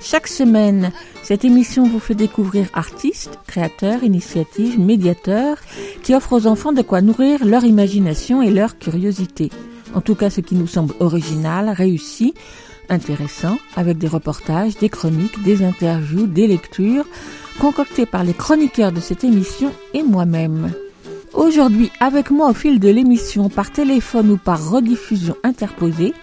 Chaque semaine, cette émission vous fait découvrir artistes, créateurs, initiatives, médiateurs qui offrent aux enfants de quoi nourrir leur imagination et leur curiosité. En tout cas, ce qui nous semble original, réussi, intéressant, avec des reportages, des chroniques, des interviews, des lectures, concoctées par les chroniqueurs de cette émission et moi-même. Aujourd'hui, avec moi au fil de l'émission, par téléphone ou par rediffusion interposée,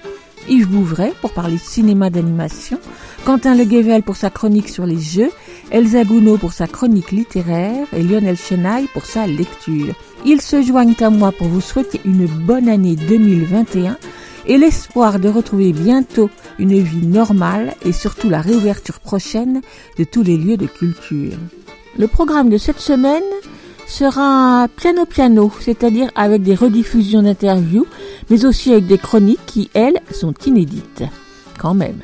Yves Bouvray pour parler cinéma d'animation, Quentin Leguevel pour sa chronique sur les jeux, Elsa Gounod pour sa chronique littéraire et Lionel Chenaille pour sa lecture. Ils se joignent à moi pour vous souhaiter une bonne année 2021 et l'espoir de retrouver bientôt une vie normale et surtout la réouverture prochaine de tous les lieux de culture. Le programme de cette semaine sera piano-piano, c'est-à-dire avec des rediffusions d'interviews, mais aussi avec des chroniques qui, elles, sont inédites. Quand même.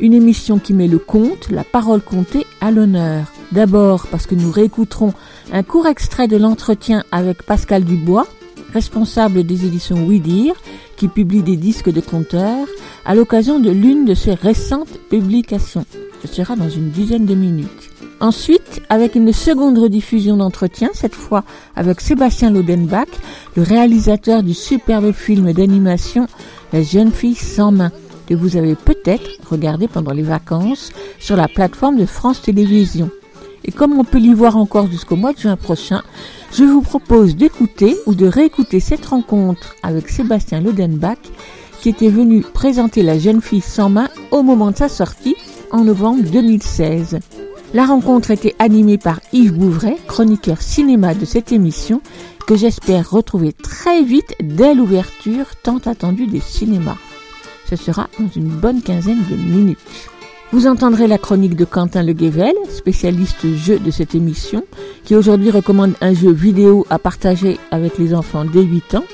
Une émission qui met le conte, la parole comptée, à l'honneur. D'abord parce que nous réécouterons un court extrait de l'entretien avec Pascal Dubois, responsable des éditions Oui qui publie des disques de conteurs, à l'occasion de l'une de ses récentes publications. Ce sera dans une dizaine de minutes. Ensuite, avec une seconde rediffusion d'entretien, cette fois avec Sébastien Lodenbach, le réalisateur du superbe film d'animation La jeune fille sans main, que vous avez peut-être regardé pendant les vacances sur la plateforme de France Télévisions. Et comme on peut l'y voir encore jusqu'au mois de juin prochain, je vous propose d'écouter ou de réécouter cette rencontre avec Sébastien Lodenbach qui était venu présenter La jeune fille sans main au moment de sa sortie en novembre 2016. La rencontre était animée par Yves Bouvray, chroniqueur cinéma de cette émission, que j'espère retrouver très vite dès l'ouverture tant attendue des cinémas. Ce sera dans une bonne quinzaine de minutes. Vous entendrez la chronique de Quentin Leguevel, spécialiste jeu de cette émission, qui aujourd'hui recommande un jeu vidéo à partager avec les enfants dès 8 ans.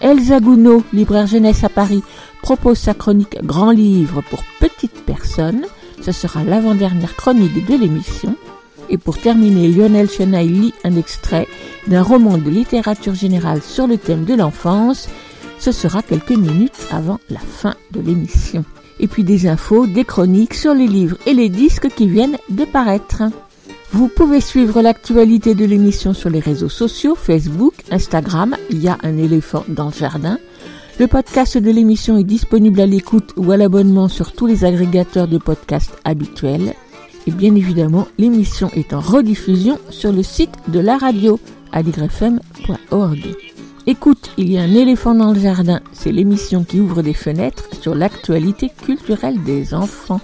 Elsa Gounod, libraire jeunesse à Paris, propose sa chronique Grand livre pour petites personnes. Ce sera l'avant-dernière chronique de l'émission. Et pour terminer, Lionel Chenaille lit un extrait d'un roman de littérature générale sur le thème de l'enfance. Ce sera quelques minutes avant la fin de l'émission. Et puis des infos, des chroniques sur les livres et les disques qui viennent de paraître. Vous pouvez suivre l'actualité de l'émission sur les réseaux sociaux, Facebook, Instagram, il y a un éléphant dans le jardin. Le podcast de l'émission est disponible à l'écoute ou à l'abonnement sur tous les agrégateurs de podcasts habituels. Et bien évidemment, l'émission est en rediffusion sur le site de la radio, aligrefm.org. Écoute, il y a un éléphant dans le jardin, c'est l'émission qui ouvre des fenêtres sur l'actualité culturelle des enfants.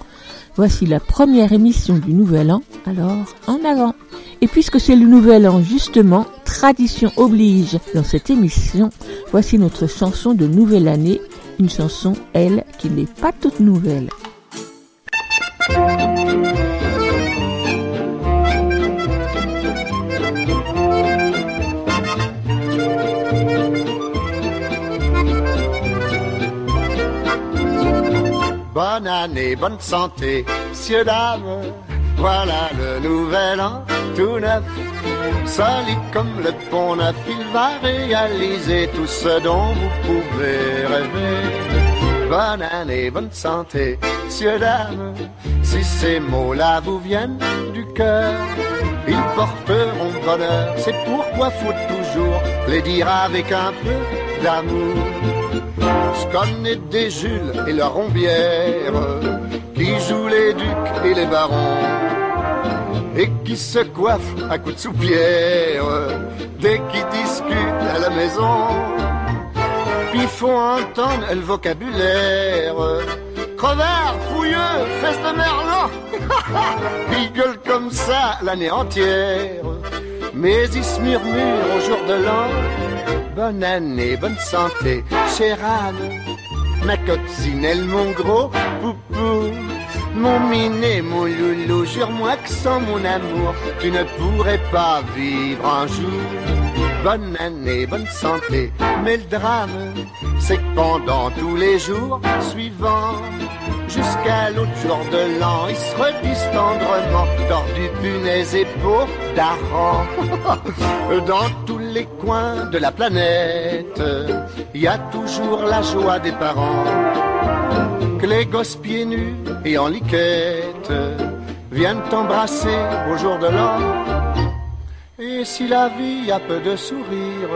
Voici la première émission du Nouvel An, alors en avant. Et puisque c'est le Nouvel An justement, tradition oblige dans cette émission, voici notre chanson de Nouvelle Année, une chanson, elle, qui n'est pas toute nouvelle. Bonne année, bonne santé, messieurs, dames. Voilà le nouvel an tout neuf. Solide comme le pont neuf, il va réaliser tout ce dont vous pouvez rêver. Bonne année, bonne santé, messieurs, dames. Si ces mots-là vous viennent du cœur, ils porteront bonheur. C'est pourquoi faut toujours les dire avec un peu d'amour. Je connais des Jules et la Rombière qui jouent les ducs et les barons et qui se coiffent à coups de soupière dès qu'ils discutent à la maison. Puis font entendre le vocabulaire crevard, fouilleux, fesse de merlan. Ils gueulent comme ça l'année entière, mais ils se murmurent au jour de l'an. Bonne année, bonne santé, chère Anne, ma coccinelle, mon gros poupou, mon minet, mon loulou, jure-moi que sans mon amour, tu ne pourrais pas vivre un jour. Bonne année, bonne santé. Mais le drame, c'est que pendant tous les jours suivants, jusqu'à l'autre jour de l'an, ils se redisent tendrement, tordu punaise et beau d'arrant. Dans tous les coins de la planète, il y a toujours la joie des parents. Que les gosses pieds nus et en liquette viennent t'embrasser au jour de l'an. Et si la vie a peu de sourire,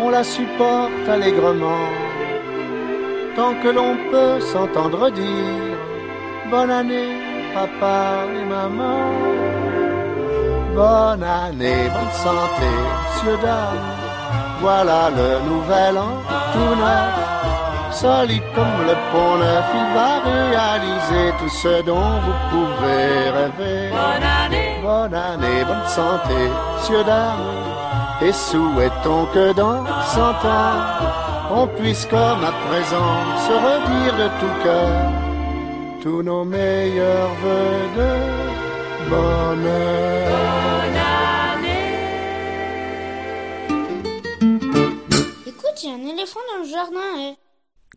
on la supporte allègrement. Tant que l'on peut s'entendre dire Bonne année, papa et maman. Bonne année, bonne santé, monsieur, dame. Voilà le nouvel an tout neuf. Solide comme le pont neuf, il va réaliser tout ce dont vous pouvez rêver. Bonne année, bonne santé, monsieur, dame. Et souhaitons que dans cent ans, on puisse comme à présent se redire de tout cœur tous nos meilleurs voeux de bonheur. bonne année. Écoute, il y a un éléphant dans le jardin et...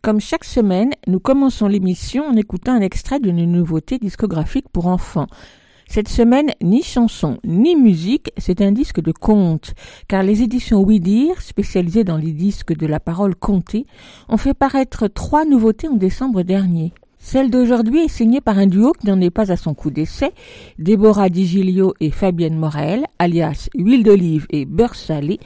Comme chaque semaine, nous commençons l'émission en écoutant un extrait d'une nouveauté discographique pour enfants. Cette semaine, ni chanson, ni musique, c'est un disque de contes, car les éditions Oui Dire, spécialisées dans les disques de la parole contée, ont fait paraître trois nouveautés en décembre dernier. Celle d'aujourd'hui est signée par un duo qui n'en est pas à son coup d'essai, Déborah Digilio et Fabienne Morel, alias Huile d'olive et beurre salé,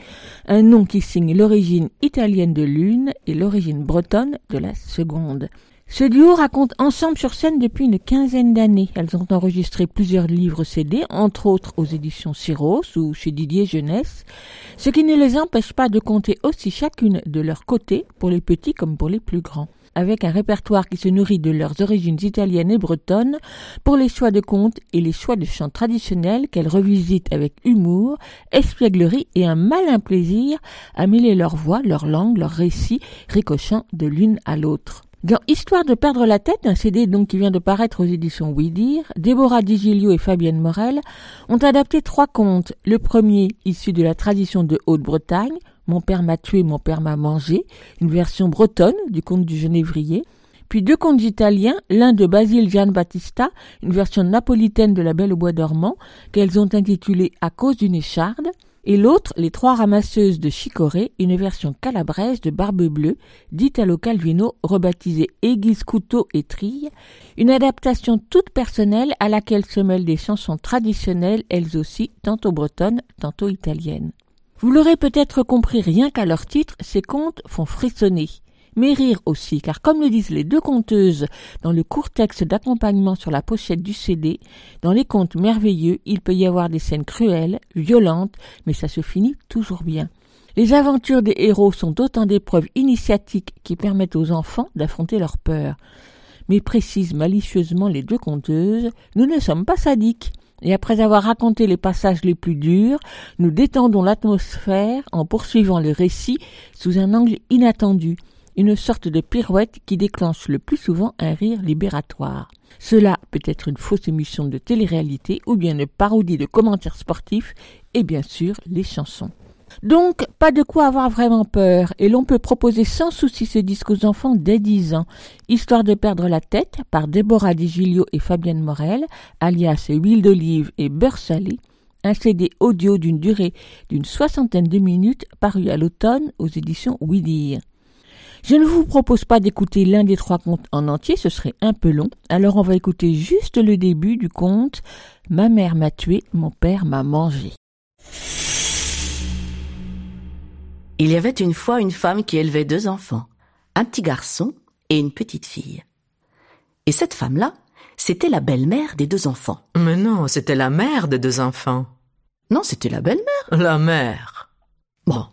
un nom qui signe l'origine italienne de l'une et l'origine bretonne de la seconde. Ce duo raconte ensemble sur scène depuis une quinzaine d'années. Elles ont enregistré plusieurs livres CD, entre autres aux éditions Syros ou chez Didier Jeunesse, ce qui ne les empêche pas de compter aussi chacune de leur côté, pour les petits comme pour les plus grands avec un répertoire qui se nourrit de leurs origines italiennes et bretonnes pour les choix de contes et les choix de chants traditionnels qu'elles revisitent avec humour, espièglerie et un malin plaisir à mêler leur voix, leur langue, leurs récits, ricochant de l'une à l'autre. Dans Histoire de perdre la tête, un CD donc qui vient de paraître aux éditions Oui Déborah Digilio et Fabienne Morel ont adapté trois contes. Le premier, issu de la tradition de Haute-Bretagne, Mon père m'a tué, mon père m'a mangé, une version bretonne du conte du Genévrier. Puis deux contes italiens, l'un de Basile Gian Battista, une version napolitaine de La Belle au Bois dormant, qu'elles ont intitulé À cause d'une écharde, et l'autre, Les Trois Ramasseuses de Chicorée, une version calabraise de Barbe Bleue, d'Italo Calvino, rebaptisée Aiguise, Couteau et Trille, une adaptation toute personnelle à laquelle se mêlent des chansons traditionnelles, elles aussi, tantôt bretonnes, tantôt italiennes. Vous l'aurez peut-être compris rien qu'à leur titre, ces contes font frissonner. Mais rire aussi, car comme le disent les deux conteuses dans le court texte d'accompagnement sur la pochette du CD, dans les contes merveilleux, il peut y avoir des scènes cruelles, violentes, mais ça se finit toujours bien. Les aventures des héros sont autant d'épreuves initiatiques qui permettent aux enfants d'affronter leur peur. Mais précisent malicieusement les deux conteuses, nous ne sommes pas sadiques. Et après avoir raconté les passages les plus durs, nous détendons l'atmosphère en poursuivant le récit sous un angle inattendu, une sorte de pirouette qui déclenche le plus souvent un rire libératoire. Cela peut être une fausse émission de télé-réalité ou bien une parodie de commentaires sportifs et bien sûr les chansons. Donc, pas de quoi avoir vraiment peur, et l'on peut proposer sans souci ce disque aux enfants dès 10 ans. Histoire de perdre la tête, par Déborah Digilio et Fabienne Morel, alias Huile d'olive et beurre salé, un CD audio d'une durée d'une soixantaine de minutes paru à l'automne aux éditions Oui Dire. Je ne vous propose pas d'écouter l'un des trois contes en entier, ce serait un peu long, alors on va écouter juste le début du conte Ma mère m'a tué, mon père m'a mangé. Il y avait une fois une femme qui élevait deux enfants, un petit garçon et une petite fille. Et cette femme-là, c'était la belle-mère des deux enfants. Mais non, c'était la mère des deux enfants. Non, c'était la belle-mère. La mère. Bon.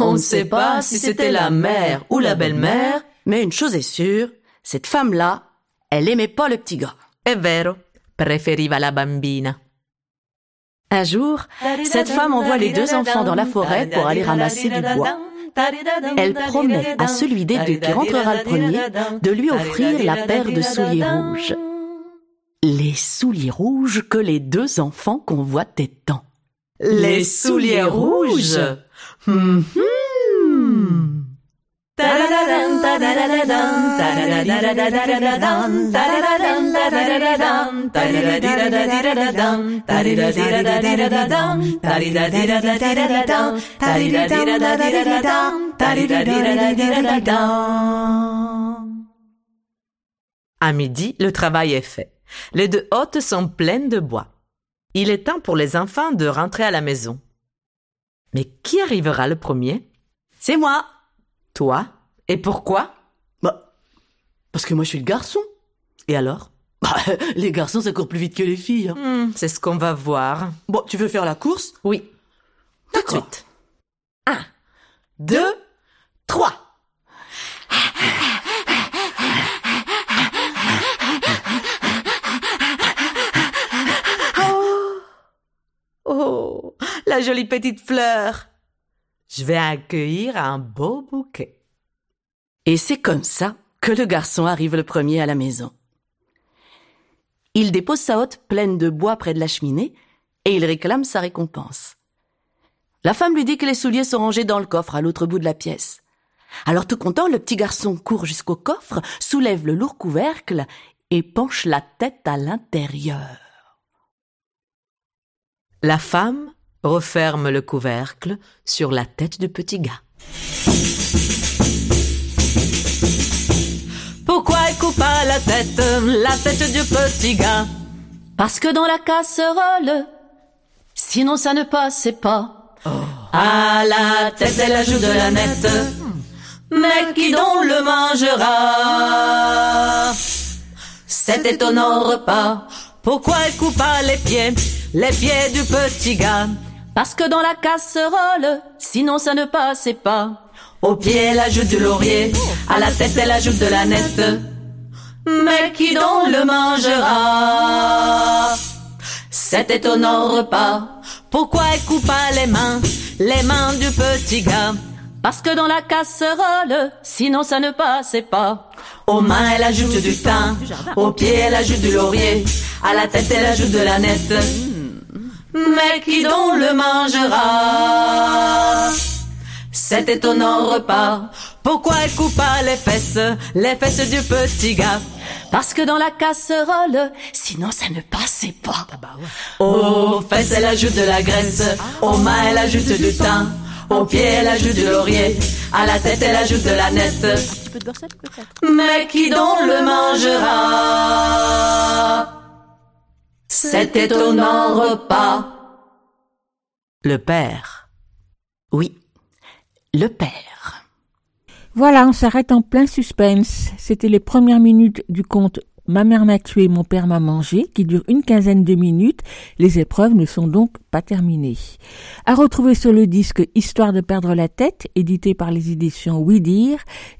On ne sait pas si c'était la mère ou la belle-mère, mais une chose est sûre, cette femme-là, elle aimait pas le petit gars. È vero, preferiva la bambina. Un jour, cette femme envoie les deux enfants dans la forêt pour aller ramasser du bois. Elle promet à celui des deux qui rentrera le premier de lui offrir la paire de souliers rouges. Les souliers rouges que les deux enfants convoitaient tant. Les souliers rouges? À midi, le travail est fait. Les deux hôtes sont pleines de bois. Il est temps pour les enfants de rentrer à la maison. Mais qui arrivera le premier? C'est moi. Toi Et pourquoi? Bah, parce que moi je suis le garçon. Et alors? Bah, les garçons ça court plus vite que les filles. hein. Hmm, C'est ce qu'on va voir. Bon, tu veux faire la course? Oui, tout de suite. Deux, trois. La jolie petite fleur. Je vais accueillir un beau bouquet. Et c'est comme ça que le garçon arrive le premier à la maison. Il dépose sa hotte pleine de bois près de la cheminée et il réclame sa récompense. La femme lui dit que les souliers sont rangés dans le coffre à l'autre bout de la pièce. Alors tout content, le petit garçon court jusqu'au coffre, soulève le lourd couvercle et penche la tête à l'intérieur. La femme referme le couvercle sur la tête du petit gars. Pourquoi elle coupa la tête, la tête du petit gars? Parce que dans la casserole, sinon ça ne passait pas. À la tête, elle ajoute de la nette. Mais qui donc le mangera? Cet étonnant repas. Pourquoi elle coupa les pieds, les pieds du petit gars? Parce que dans la casserole, sinon ça ne passait pas. Au pied, elle ajoute du laurier. À la tête, elle ajoute de la nette. Mais qui donc le mangera? Cet étonnant repas. Pourquoi elle coupa les mains, les mains du petit gars? Parce que dans la casserole, sinon ça ne passait pas. Aux mains, elle ajoute du thym. Aux pieds, elle ajoute du laurier. À la tête, elle ajoute de la nette. Mais qui donc le mangera? Cet étonnant repas. Pourquoi elle coupa les fesses, les fesses du petit gars? Parce que dans la casserole, sinon ça ne passait pas. Aux fesses, elle ajoute de la graisse. Aux mains, elle ajoute du thym. Aux pieds, elle ajoute du laurier. À la tête, elle ajoute de la nette. Mais qui donc le mangera? Cet étonnant repas. Le père. Oui, le père. Voilà, on s'arrête en plein suspense. C'était les premières minutes du conte Ma mère m'a tué, mon père m'a mangé, qui dure une quinzaine de minutes. Les épreuves ne sont donc pas terminées. À retrouver sur le disque Histoire de perdre la tête, édité par les éditions Oui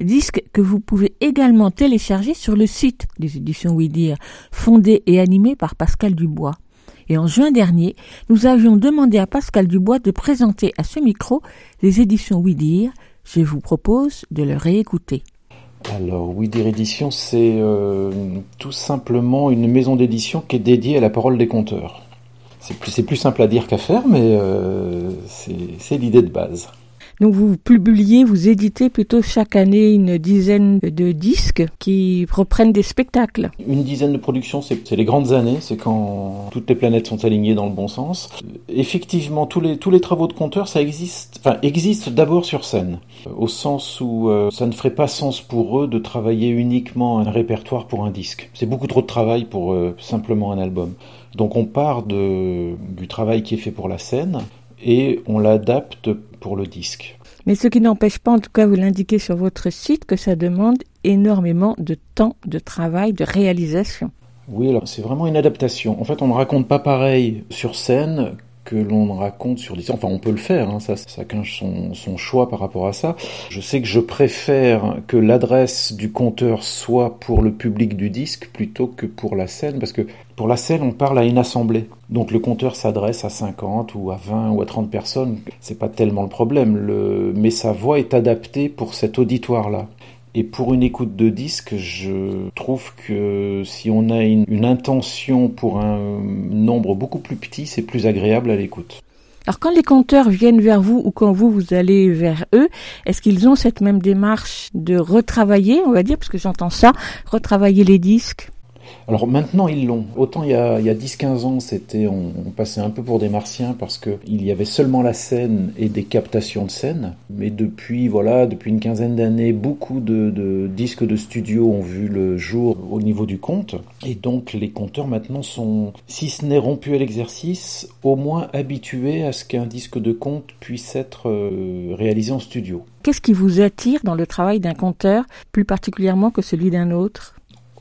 disque que vous pouvez également télécharger sur le site des éditions Oui fondé et animé par Pascal Dubois. Et en juin dernier, nous avions demandé à Pascal Dubois de présenter à ce micro les éditions Oui. Je vous propose de le réécouter. Alors, Oui Dire Édition, c'est euh, tout simplement une maison d'édition qui est dédiée à la parole des conteurs. C'est plus, simple à dire qu'à faire, mais euh, c'est l'idée de base. Donc vous publiez, vous éditez plutôt chaque année une dizaine de disques qui reprennent des spectacles. Une dizaine de productions, c'est les grandes années, c'est quand toutes les planètes sont alignées dans le bon sens. Effectivement, tous les, travaux de conteurs, ça existe, enfin, existent d'abord sur scène, au sens où euh, ça ne ferait pas sens pour eux de travailler uniquement un répertoire pour un disque. C'est beaucoup trop de travail pour euh, simplement un album. Donc on part du travail qui est fait pour la scène et on l'adapte pour le disque. Mais ce qui n'empêche pas, en tout cas vous l'indiquez sur votre site, que ça demande énormément de temps de travail, de réalisation. Oui, alors c'est vraiment une adaptation. En fait, on ne raconte pas pareil sur scène que l'on raconte sur des... Enfin, on peut le faire, hein, ça, chacun son, son choix par rapport à ça. Je sais que je préfère que l'adresse du compteur soit pour le public du disque plutôt que pour la scène, parce que pour la scène, on parle à une assemblée. Donc le compteur s'adresse à 50 ou à 20 ou à 30 personnes. C'est pas tellement le problème, le... mais sa voix est adaptée pour cet auditoire-là. Et pour une écoute de disque, je trouve que si on a une, intention pour un nombre beaucoup plus petit, c'est plus agréable à l'écoute. Alors quand les conteurs viennent vers vous ou quand vous, vous allez vers eux, est-ce qu'ils ont cette même démarche de retravailler, on va dire, parce que j'entends ça, retravailler les disques? Alors maintenant ils l'ont. Autant il y a, a 10-15 ans, c'était on, passait un peu pour des martiens parce que il y avait seulement la scène et des captations de scène. Mais depuis voilà, depuis une quinzaine d'années, beaucoup de, disques de studio ont vu le jour au niveau du conte. Et donc les compteurs maintenant sont, si ce n'est rompu à l'exercice, au moins habitués à ce qu'un disque de conte puisse être euh, réalisé en studio. Qu'est-ce qui vous attire dans le travail d'un conteur, plus particulièrement que celui d'un autre?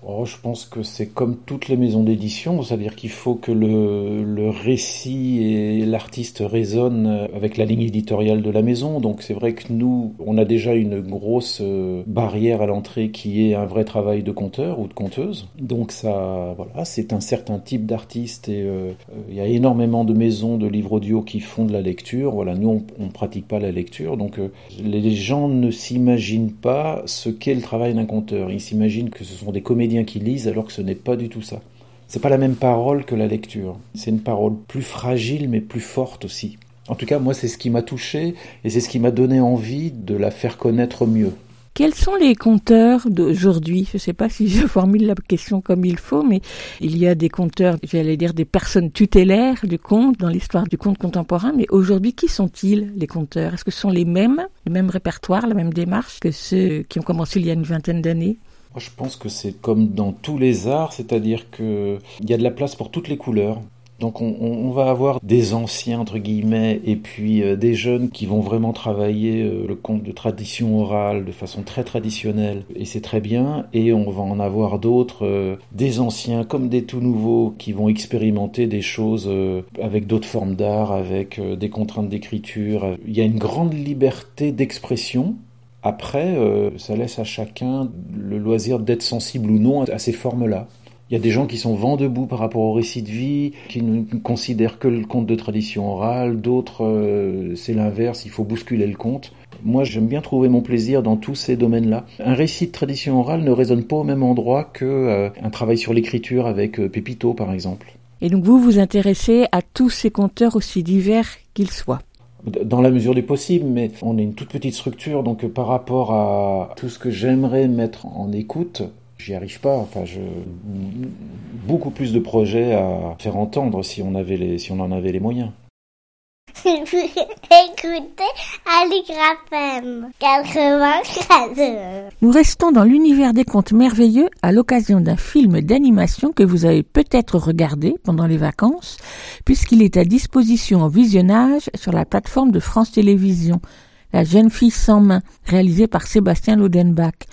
Oh, je pense que c'est comme toutes les maisons d'édition, c'est-à-dire qu'il faut que le, récit et l'artiste résonnent avec la ligne éditoriale de la maison. Donc c'est vrai que nous, on a déjà une grosse euh, barrière à l'entrée qui est un vrai travail de conteur ou de conteuse. Donc ça, voilà, c'est un certain type d'artiste et euh, il y a énormément de maisons de livres audio qui font de la lecture. Voilà, nous on, ne pratique pas la lecture, donc euh, les gens ne s'imaginent pas ce qu'est le travail d'un conteur. Ils s'imaginent que ce sont des comédiens qui lisent alors que ce n'est pas du tout ça. C'est pas la même parole que la lecture. C'est une parole plus fragile mais plus forte aussi. En tout cas, moi, c'est ce qui m'a touché et c'est ce qui m'a donné envie de la faire connaître mieux. Quels sont les compteurs d'aujourd'hui? Je ne sais pas si je formule la question comme il faut, mais il y a des compteurs, j'allais dire des personnes tutélaires du conte dans l'histoire du conte contemporain, mais aujourd'hui, qui sont-ils les compteurs? Est-ce que ce sont les mêmes, le même répertoire, la même démarche que ceux qui ont commencé il y a une vingtaine d'années? Je pense que c'est comme dans tous les arts, c'est-à-dire qu'il y a de la place pour toutes les couleurs. Donc on, va avoir des anciens entre guillemets et puis euh, des jeunes qui vont vraiment travailler euh, le conte de tradition orale de façon très traditionnelle et c'est très bien et on va en avoir d'autres euh, des anciens comme des tout nouveaux qui vont expérimenter des choses avec d'autres formes d'art avec des contraintes d'écriture il y a une grande liberté d'expression après, euh, ça laisse à chacun le loisir d'être sensible ou non à ces formes-là. Il y a des gens qui sont vent debout par rapport au récit de vie, qui ne considèrent que le conte de tradition orale, d'autres euh, c'est l'inverse, il faut bousculer le conte. Moi j'aime bien trouver mon plaisir dans tous ces domaines-là. Un récit de tradition orale ne résonne pas au même endroit qu'un euh, travail sur l'écriture avec Pépito par exemple. Et donc vous vous intéressez à tous ces conteurs aussi divers qu'ils soient dans la mesure du possible, mais on est une toute petite structure, donc euh, par rapport à tout ce que j'aimerais mettre en écoute, j'y arrive pas. Enfin, je beaucoup plus de projets à faire entendre si on avait les, si on en avait les moyens. Écoutez Aligraphem 93. Nous restons dans l'univers des contes merveilleux à l'occasion d'un film d'animation que vous avez peut-être regardé pendant les vacances, puisqu'il est à disposition en visionnage sur la plateforme de France Télévisions. La jeune fille sans main, réalisée par Sébastien Lodenbach.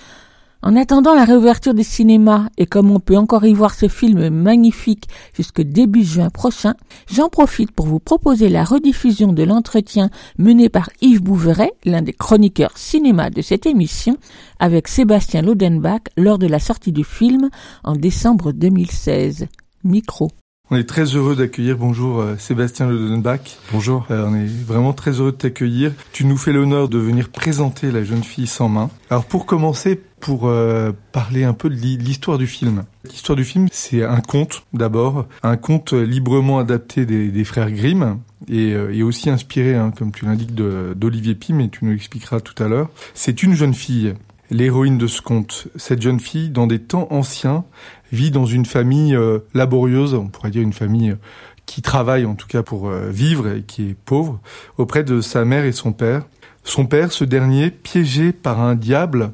En attendant la réouverture des cinémas et comme on peut encore y voir ce film magnifique jusque début juin prochain, j'en profite pour vous proposer la rediffusion de l'entretien mené par Yves Bouveret, l'un des chroniqueurs cinéma de cette émission, avec Sébastien Lodenbach lors de la sortie du film en décembre 2016. Micro. On est très heureux d'accueillir, bonjour euh, Sébastien Lodenbach. Bonjour. Euh, on est vraiment très heureux de t'accueillir. Tu nous fais l'honneur de venir présenter La jeune fille sans main. Alors pour commencer, pour euh, parler un peu de l'histoire du film. L'histoire du film, c'est un conte d'abord, un conte librement adapté des, frères Grimm et, aussi inspiré, hein, comme tu l'indiques, d'Olivier Pym, et tu nous l'expliqueras tout à l'heure. C'est une jeune fille l'héroïne de ce conte. Cette jeune fille, dans des temps anciens, vit dans une famille euh, laborieuse, on pourrait dire une famille euh, qui travaille en tout cas pour euh, vivre et qui est pauvre, auprès de sa mère et son père. Son père, ce dernier, piégé par un diable,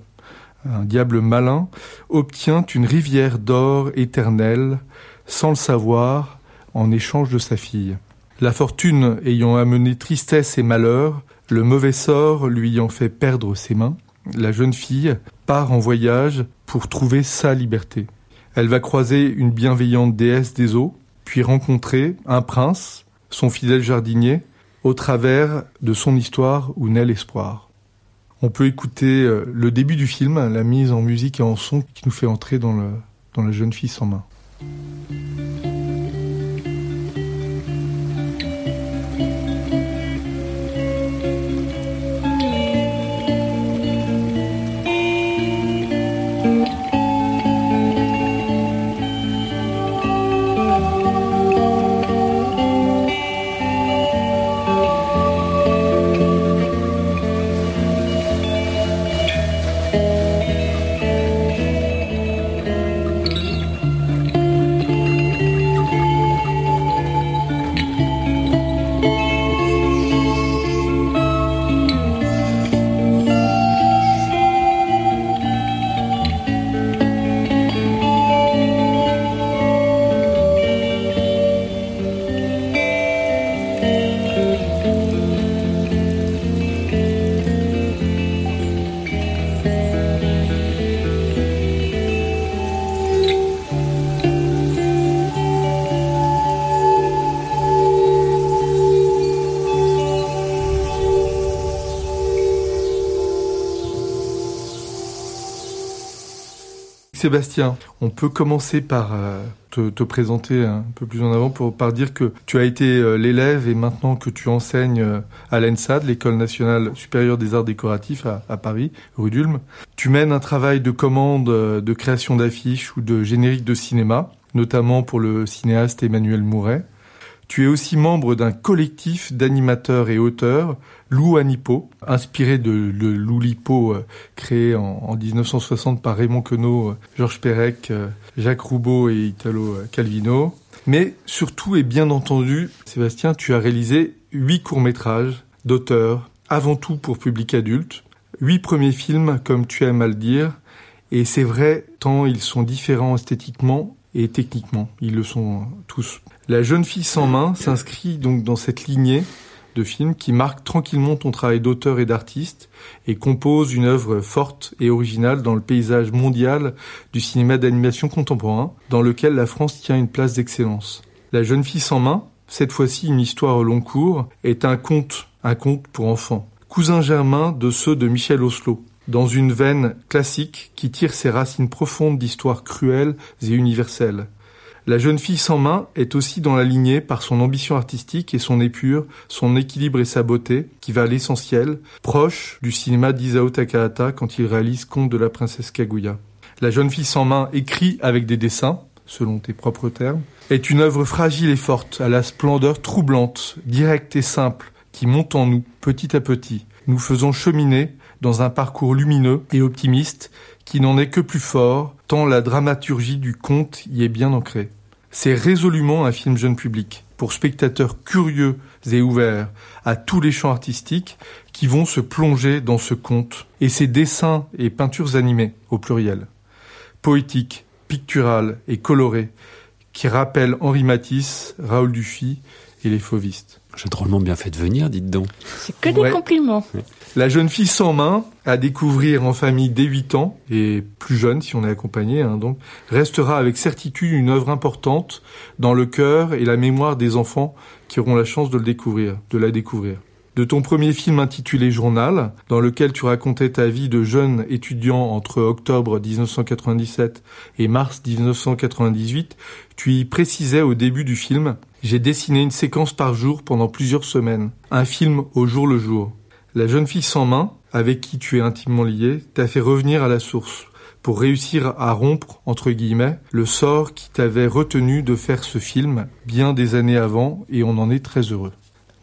un diable malin, obtient une rivière d'or éternelle, sans le savoir, en échange de sa fille. La fortune ayant amené tristesse et malheur, le mauvais sort lui ayant fait perdre ses mains, la jeune fille part en voyage pour trouver sa liberté. Elle va croiser une bienveillante déesse des eaux, puis rencontrer un prince, son fidèle jardinier, au travers de son histoire où naît l'espoir. On peut écouter euh, le début du film, la mise en musique et en son qui nous fait entrer dans, la jeune fille sans main. Sébastien, on peut commencer par euh, te, présenter un peu plus en avant pour par dire que tu as été euh, l'élève et maintenant que tu enseignes euh, à l'ENSAD, l'école nationale supérieure des arts décoratifs à, Paris, rue d'Ulm. Tu mènes un travail de commande, de création d'affiches ou de générique de cinéma, notamment pour le cinéaste Emmanuel Mouret. Tu es aussi membre d'un collectif d'animateurs et auteurs, Lou Anipo, inspiré de, le Loulipo euh, créé en, 1960 par Raymond Queneau, euh, Georges Perec, euh, Jacques Roubaud et Italo Calvino. Mais surtout et bien entendu, Sébastien, tu as réalisé huit courts-métrages d'auteurs, avant tout pour public adulte, huit premiers films, comme tu aimes à le dire, et c'est vrai, tant ils sont différents esthétiquement et techniquement, ils le sont tous. La jeune fille sans main s'inscrit donc dans cette lignée de qui marque tranquillement ton travail d'auteur et d'artiste et compose une œuvre forte et originale dans le paysage mondial du cinéma d'animation contemporain, dans lequel la France tient une place d'excellence. La jeune fille sans main, cette fois-ci une histoire au long cours, est un conte, un conte pour enfants, cousin germain de ceux de Michel Oslo, dans une veine classique qui tire ses racines profondes d'histoires cruelles et universelles. La jeune fille sans main est aussi dans la lignée par son ambition artistique et son épure, son équilibre et sa beauté, qui va à l'essentiel, proche du cinéma d'Isao Takahata quand il réalise Conte de la princesse Kaguya. La jeune fille sans main écrit avec des dessins, selon tes propres termes, est une œuvre fragile et forte, à la splendeur troublante, directe et simple, qui monte en nous, petit à petit, nous faisons cheminer dans un parcours lumineux et optimiste qui n'en est que plus fort, tant la dramaturgie du conte y est bien ancrée. C'est résolument un film jeune public, pour spectateurs curieux et ouverts à tous les champs artistiques qui vont se plonger dans ce conte et ses dessins et peintures animées, au pluriel, poétiques, picturales et colorées, qui rappellent Henri Matisse, Raoul Dufy et les fauvistes. J'ai drôlement bien fait de venir, dites donc. C'est que des compliments. La jeune fille sans main, à découvrir en famille dès 8 ans, et plus jeune si on est accompagné, hein, donc, restera avec certitude une œuvre importante dans le cœur et la mémoire des enfants qui auront la chance de le découvrir, de la découvrir. De ton premier film intitulé Journal, dans lequel tu racontais ta vie de jeune étudiant entre octobre 1997 et mars 1998, tu y précisais au début du film J'ai dessiné une séquence par jour pendant plusieurs semaines, un film au jour le jour. La jeune fille sans main, avec qui tu es intimement lié, t'a fait revenir à la source pour réussir à rompre, entre guillemets, le sort qui t'avait retenu de faire ce film bien des années avant et on en est très heureux.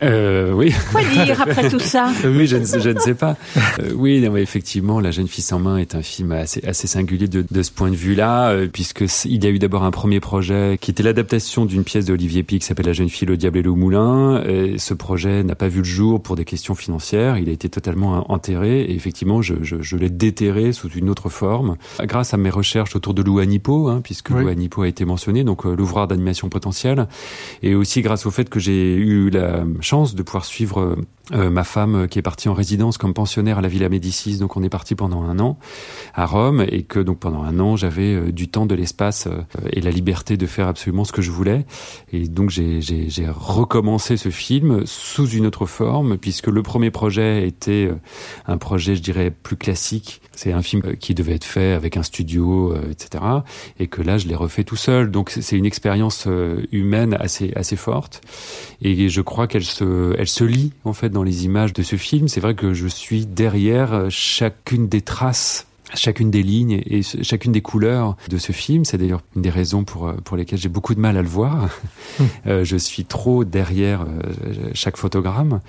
Euh, oui. Quoi dire après tout ça Oui, je ne, je ne, sais pas. Euh, oui, non, mais effectivement, La jeune fille sans main est un film assez, assez singulier de, de ce point de vue-là, euh, puisque il y a eu d'abord un premier projet qui était l'adaptation d'une pièce d'Olivier Pic qui s'appelle La jeune fille, le diable et le moulin. Et ce projet n'a pas vu le jour pour des questions financières. Il a été totalement enterré. Et effectivement, je, je, je l'ai déterré sous une autre forme, grâce à mes recherches autour de Lou Anipo, hein, puisque oui. Lou Anipo a été mentionné, donc euh, l'ouvreur d'animation potentielle, et aussi grâce au fait que j'ai eu la chance de pouvoir suivre euh, euh, ma femme euh, qui est partie en résidence comme pensionnaire à la Villa Médicis. Donc on est parti pendant un an à Rome et que donc pendant un an j'avais du temps, de l'espace et la liberté de faire absolument ce que je voulais. Et donc j'ai recommencé ce film sous une autre forme puisque le premier projet était un projet, je dirais, plus classique. C'est un film qui devait être fait avec un studio, etc. Et que là je l'ai refait tout seul. Donc c'est une expérience humaine assez assez forte. Et je crois qu'elle se elle se lit en fait dans les images de ce film. C'est vrai que je suis derrière euh, chacune des traces chacune des lignes et chacune des couleurs de ce film. C'est d'ailleurs une des raisons pour, euh, pour lesquelles j'ai beaucoup de mal à le voir. Euh, je suis trop derrière chaque photogramme.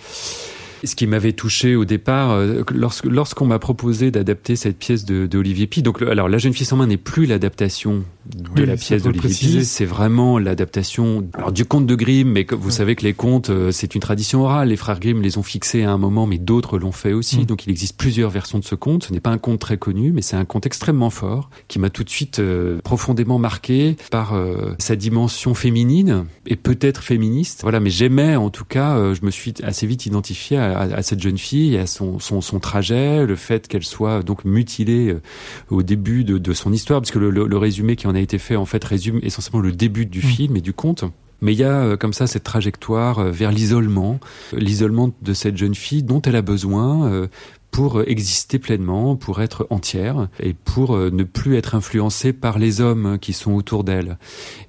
Ce qui m'avait touché au départ, euh, lorsque lorsqu'on m'a proposé d'adapter cette pièce de, de Olivier Pi, donc alors La jeune fille sans main n'est plus l'adaptation de la pièce d'Olivier Pi, c'est vraiment l'adaptation du conte de Grimm, mais vous savez que les contes euh, c'est une tradition orale. Les frères Grimm les ont fixés à un moment, mais d'autres l'ont fait aussi. Mm. Donc il existe plusieurs versions de ce conte. Ce n'est pas un conte très connu, mais c'est un conte extrêmement fort qui m'a tout de suite euh, profondément marqué par sa dimension féminine et peut-être féministe. Voilà, mais j'aimais en tout cas, je me suis assez vite identifié à à, cette jeune fille, à son, son, son trajet, le fait qu'elle soit donc mutilée euh, au début de, de son histoire, parce que le, le, résumé qui en a été fait en fait résume essentiellement le début du mmh. film et du conte. Mais il y a euh, comme ça cette trajectoire euh, vers l'isolement, l'isolement de cette jeune fille dont elle a besoin pour exister pleinement, pour être entière et pour ne plus être influencée par les hommes qui sont autour d'elle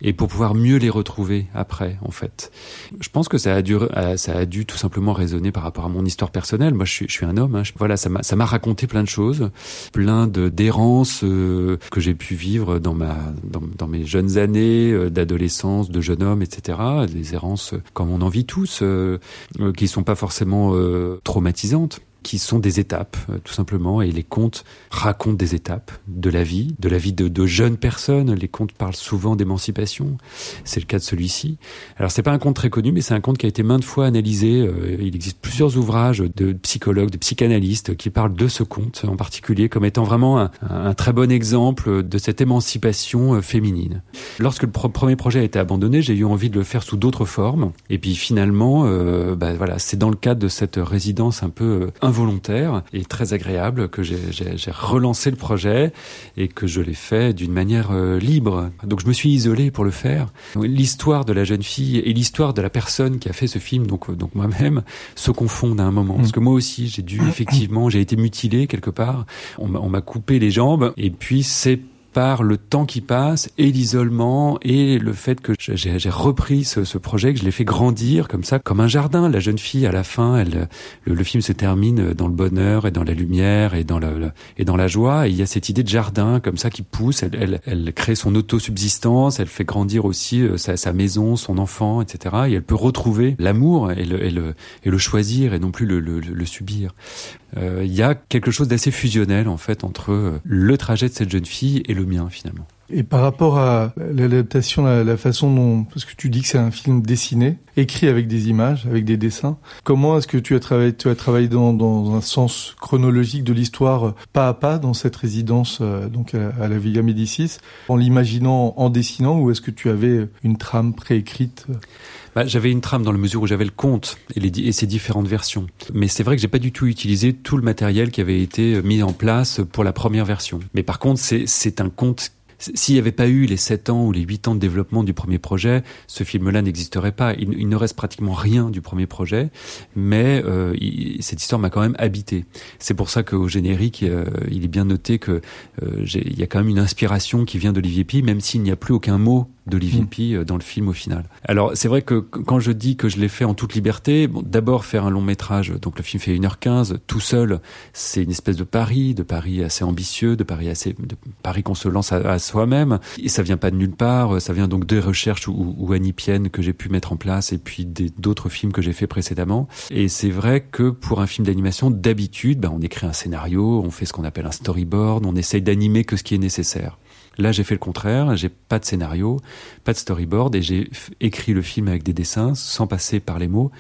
et pour pouvoir mieux les retrouver après en fait. Je pense que ça a dû ça a dû tout simplement résonner par rapport à mon histoire personnelle. Moi je suis, je suis un homme, hein. voilà ça m'a raconté plein de choses, plein de d'errances que j'ai pu vivre dans ma dans, mes jeunes années d'adolescence, de jeune homme, etc. Des errances comme on en vit tous, euh, qui sont pas forcément traumatisantes qui sont des étapes, euh, tout simplement, et les contes racontent des étapes de la vie, de la vie de, de jeunes personnes. Les contes parlent souvent d'émancipation. C'est le cas de celui-ci. Alors c'est pas un conte très connu, mais c'est un conte qui a été maintes fois analysé. Euh, il existe plusieurs ouvrages de psychologues, de psychanalystes qui parlent de ce conte en particulier comme étant vraiment un, très bon exemple de cette émancipation euh, féminine. Lorsque le premier projet a été abandonné, j'ai eu envie de le faire sous d'autres formes. Et puis finalement, bah, voilà, c'est dans le cadre de cette résidence un peu volontaire et très agréable que j'ai relancé le projet et que je l'ai fait d'une manière euh, libre. Donc je me suis isolé pour le faire. L'histoire de la jeune fille et l'histoire de la personne qui a fait ce film, donc, euh, donc moi-même, se confondent à un moment. Parce que moi aussi, j'ai dû effectivement, j'ai été mutilé quelque part. On m'a coupé les jambes et puis c'est par le temps qui passe et l'isolement et le fait que j'ai repris ce, ce, projet, que je l'ai fait grandir comme ça, comme un jardin. La jeune fille, à la fin, elle, le, film se termine dans le bonheur et dans la lumière et dans, le, et dans la joie. Il y a cette idée de jardin comme ça qui pousse. Elle, elle, elle crée son autosubsistance, elle fait grandir aussi euh, sa, sa, maison, son enfant, etc. Et elle peut retrouver l'amour et le, et, le, et le choisir et non plus le, le subir. Euh, il y a quelque chose d'assez fusionnel en fait entre euh, le trajet de cette jeune fille et le mien finalement. Et par rapport à l'adaptation, la, la, façon dont, parce que tu dis que c'est un film dessiné, écrit avec des images, avec des dessins, comment est-ce que tu as travaillé, tu as travaillé dans, dans un sens chronologique de l'histoire, pas à pas, dans cette résidence, euh, donc à, la Villa Médicis, en l'imaginant, en dessinant, ou est-ce que tu avais une trame préécrite? Bah, j'avais une trame dans la mesure où j'avais le conte et, et ses différentes versions. Mais c'est vrai que j'ai pas du tout utilisé tout le matériel qui avait été mis en place pour la première version. Mais par contre, c'est un conte s'il n'y avait pas eu les 7 ans ou les 8 ans de développement du premier projet, ce film-là n'existerait pas. Il, ne reste pratiquement rien du premier projet, mais euh, cette histoire m'a quand même habité. C'est pour ça qu'au générique, euh, il est bien noté que euh, y a quand même une inspiration qui vient d'Olivier Pi, même s'il n'y a plus aucun mot d'Olivier mm. Pi euh, dans le film au final. Alors c'est vrai que quand je dis que je l'ai fait en toute liberté, bon, d'abord faire un long métrage, donc le film fait 1h15, tout seul, c'est une espèce de pari, de pari assez ambitieux, de pari assez, de pari qu'on se lance à, soi-même, et ça vient pas de nulle part, ça vient donc des recherches ou, ou anipiennes que j'ai pu mettre en place et puis d'autres films que j'ai fait précédemment. Et c'est vrai que pour un film d'animation, d'habitude, ben, on écrit un scénario, on fait ce qu'on appelle un storyboard, on essaye d'animer que ce qui est nécessaire. Là, j'ai fait le contraire. J'ai pas de scénario, pas de storyboard, et j'ai écrit le film avec des dessins, sans passer par les mots.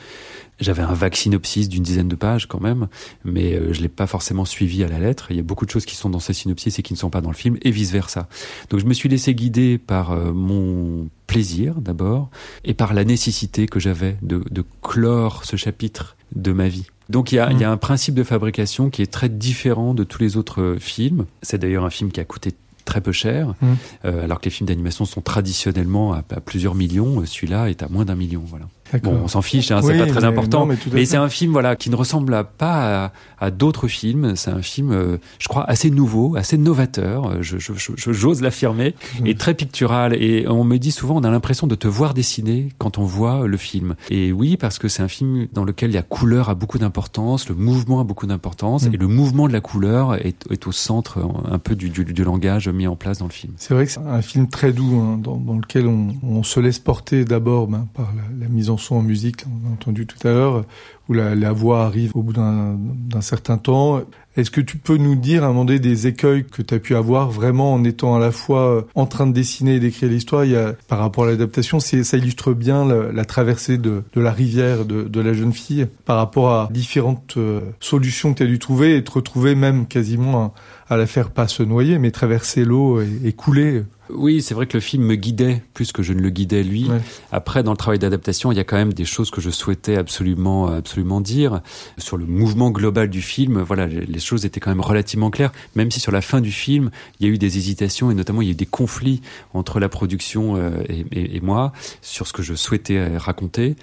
J'avais un vague synopsis d'une dizaine de pages quand même, mais euh, je l'ai pas forcément suivi à la lettre. Il y a beaucoup de choses qui sont dans ces synopsis et qui ne sont pas dans le film, et vice versa. Donc, je me suis laissé guider par euh, mon plaisir d'abord, et par la nécessité que j'avais de, de clore ce chapitre de ma vie. Donc il y, a, il y a mmh. un principe de fabrication qui est très différent de tous les autres films. C'est d'ailleurs un film qui a coûté très peu cher, mmh. euh, alors que les films d'animation sont traditionnellement à, à plusieurs millions. Celui-là est à moins d'un million. Voilà. Bon, on s'en fiche, hein, c'est pas très important. mais, c'est un film voilà qui ne ressemble pas à, à d'autres films. C'est un film, euh, je crois, assez nouveau, assez novateur. Euh, je, j'ose l'affirmer, et très pictural. Et on me dit souvent, on a l'impression de te voir dessiner quand on voit le film. Et oui, parce que c'est un film dans lequel la couleur a beaucoup d'importance, le mouvement a beaucoup d'importance, mm. et le mouvement de la couleur est, est au centre euh, un peu du, du, du, langage mis en place dans le film. C'est vrai que c'est un film très doux, hein, dans, dans, lequel on, on, se laisse porter d'abord ben, par la, la mise en son en musique, on a entendu tout à l'heure, où la, voix arrive au bout d'un certain temps. Est-ce que tu peux nous dire, à un moment donné, des écueils que tu as pu avoir vraiment en étant à la fois en train de dessiner et d'écrire l'histoire? Il y a, Par rapport à l'adaptation, ça illustre bien la, la traversée de, de, la rivière de, de, la jeune fille par rapport à différentes euh, solutions que tu as dû trouver et te retrouver même quasiment à, à la faire pas se noyer, mais traverser l'eau et, et couler oui, c'est vrai que le film me guidait plus que je ne le guidais lui. Après, dans le travail d'adaptation, il y a quand même des choses que je souhaitais absolument, absolument dire sur le mouvement global du film. Voilà, les choses étaient quand même relativement claires, même si sur la fin du film, il y a eu des hésitations et notamment il y a eu des conflits entre la production euh, et, moi sur ce que je souhaitais raconter.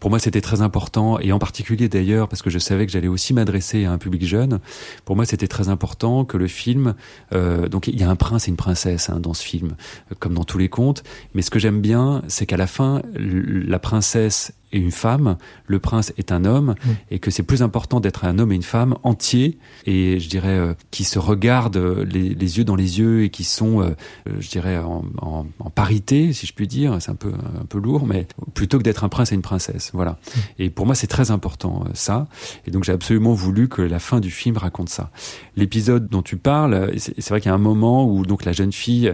Pour moi, c'était très important, et en particulier d'ailleurs, parce que je savais que j'allais aussi m'adresser à un public jeune, pour moi, c'était très important que le film... Euh, donc, il y a un prince et une princesse hein, dans ce film, comme dans tous les contes, mais ce que j'aime bien, c'est qu'à la fin, la princesse et une femme, le prince est un homme, mm. et que c'est plus important d'être un homme et une femme entiers, et je dirais euh, qui se regardent euh, les, les, yeux dans les yeux et qui sont, euh, je dirais, en, en, en, parité, si je puis dire. C'est un peu un peu lourd, mais plutôt que d'être un prince et une princesse, voilà. Mm. Et pour moi, c'est très important ça, et donc j'ai absolument voulu que la fin du film raconte ça. L'épisode dont tu parles, c'est vrai qu'il y a un moment où donc la jeune fille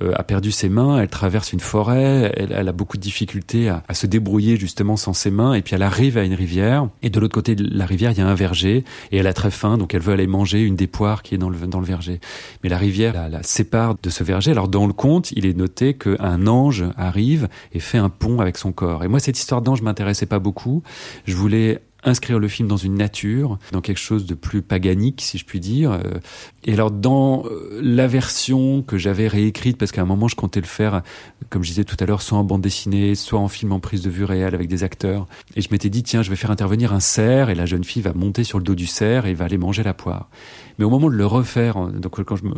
a perdu ses mains, elle traverse une forêt, elle, elle a beaucoup de difficultés à, à se débrouiller justement sans ses mains et puis elle arrive à une rivière et de l'autre côté de la rivière il y a un verger et elle a très faim donc elle veut aller manger une des poires qui est dans le, dans le verger. Mais la rivière la, la sépare de ce verger. Alors dans le conte il est noté qu'un ange arrive et fait un pont avec son corps. Et moi cette histoire d'ange m'intéressait pas beaucoup. Je voulais inscrire le film dans une nature, dans quelque chose de plus paganique, si je puis dire. Et alors, dans euh, la version que j'avais réécrite, parce qu'à un moment, je comptais le faire, comme je disais tout à l'heure, soit en bande dessinée, soit en film en prise de vue réelle avec des acteurs. Et je m'étais dit, tiens, je vais faire intervenir un cerf, et la jeune fille va monter sur le dos du cerf et va aller manger la poire. Mais au moment de le refaire, donc quand je me,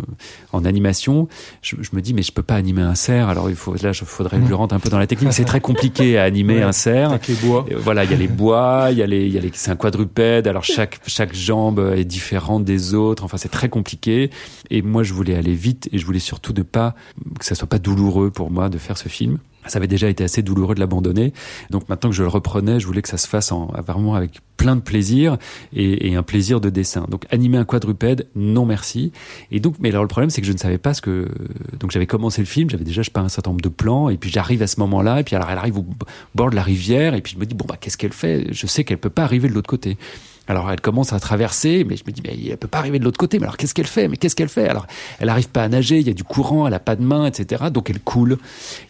en animation, je, je, me dis mais je peux pas animer un cerf. Alors il faut là, il faudrait que je rentre un peu dans la technique. C'est très compliqué à animer ouais, un cerf. Avec les bois. Voilà, il y a les bois, il y a les, il y a les, c'est un quadrupède. Alors chaque chaque jambe est différente des autres. Enfin c'est très compliqué. Et moi je voulais aller vite et je voulais surtout de pas que ça soit pas douloureux pour moi de faire ce film. Ça avait déjà été assez douloureux de l'abandonner. Donc maintenant que je le reprenais, je voulais que ça se fasse en, vraiment avec plein de plaisir et, et, un plaisir de dessin. Donc animer un quadrupède, non merci. Et donc, mais alors le problème, c'est que je ne savais pas ce que. Donc j'avais commencé le film, j'avais déjà je pas un certain nombre de plans, et puis j'arrive à ce moment-là, et puis alors elle arrive au bord de la rivière, et puis je me dis bon bah qu'est-ce qu'elle fait? Je sais qu'elle peut pas arriver de l'autre côté. Alors elle commence à traverser, mais je me dis, mais elle peut pas arriver de l'autre côté. Mais alors qu'est-ce qu'elle fait? Mais qu'est-ce qu'elle fait? Alors elle arrive pas à nager, il y a du courant, elle a pas de main, etc. Donc elle coule.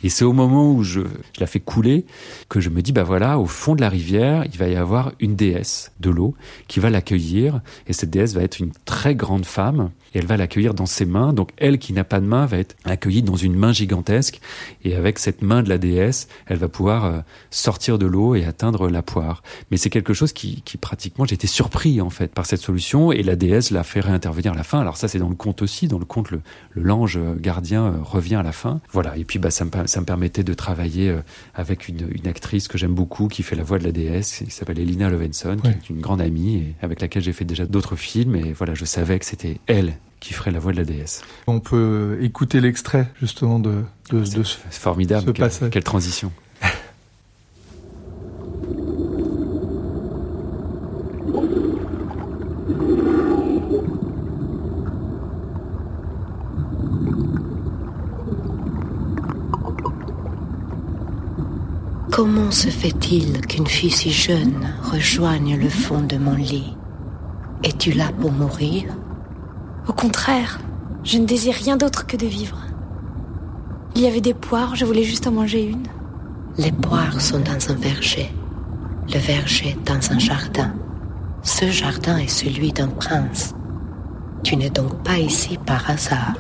Et c'est au moment où je, je la fais couler que je me dis, bah voilà, au fond de la rivière, il va y avoir une déesse de l'eau qui va l'accueillir. Et cette déesse va être une très grande femme et elle va l'accueillir dans ses mains. Donc elle qui n'a pas de main va être accueillie dans une main gigantesque et avec cette main de la déesse, elle va pouvoir euh, sortir de l'eau et atteindre la poire. Mais c'est quelque chose qui, qui pratiquement j'étais surpris en fait par cette solution et la déesse l'a fait réintervenir à la fin. Alors ça c'est dans le conte aussi, dans le conte le, le l'ange gardien euh, revient à la fin. Voilà et puis bah ça me, ça me permettait de travailler euh, avec une, une actrice que j'aime beaucoup qui fait la voix de la déesse qui s'appelle Elina Levenson ouais. qui est une grande amie et avec laquelle j'ai fait déjà d'autres films et voilà je savais que c'était elle qui ferait la voix de la déesse. On peut écouter l'extrait justement de, de, c'est, de ce, c'est formidable. Ce quelle, passage. quelle transition. Comment se fait-il qu'une fille si jeune rejoigne le fond de mon lit? Es-tu là pour mourir? Au contraire, je ne désire rien d'autre que de vivre. Il y avait des poires, je voulais juste en manger une. Les poires sont dans un verger, le verger dans un jardin. Ce jardin est celui d'un prince. Tu n'es donc pas ici par hasard.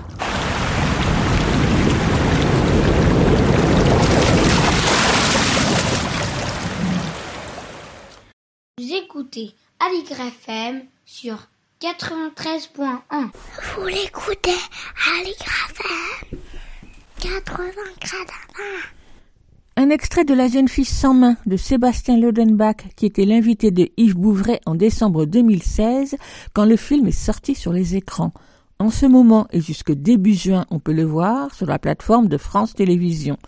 Vous écoutez Aligre FM sur 93.1. Vous l'écoutez Aligre FM 93.1. Un extrait de La jeune fille sans main de Sébastien Lodenbach, qui était l'invité de Yves Bouvray en décembre 2016, quand le film est sorti sur les écrans. En ce moment et jusque début juin, on peut le voir sur la plateforme de France Télévisions.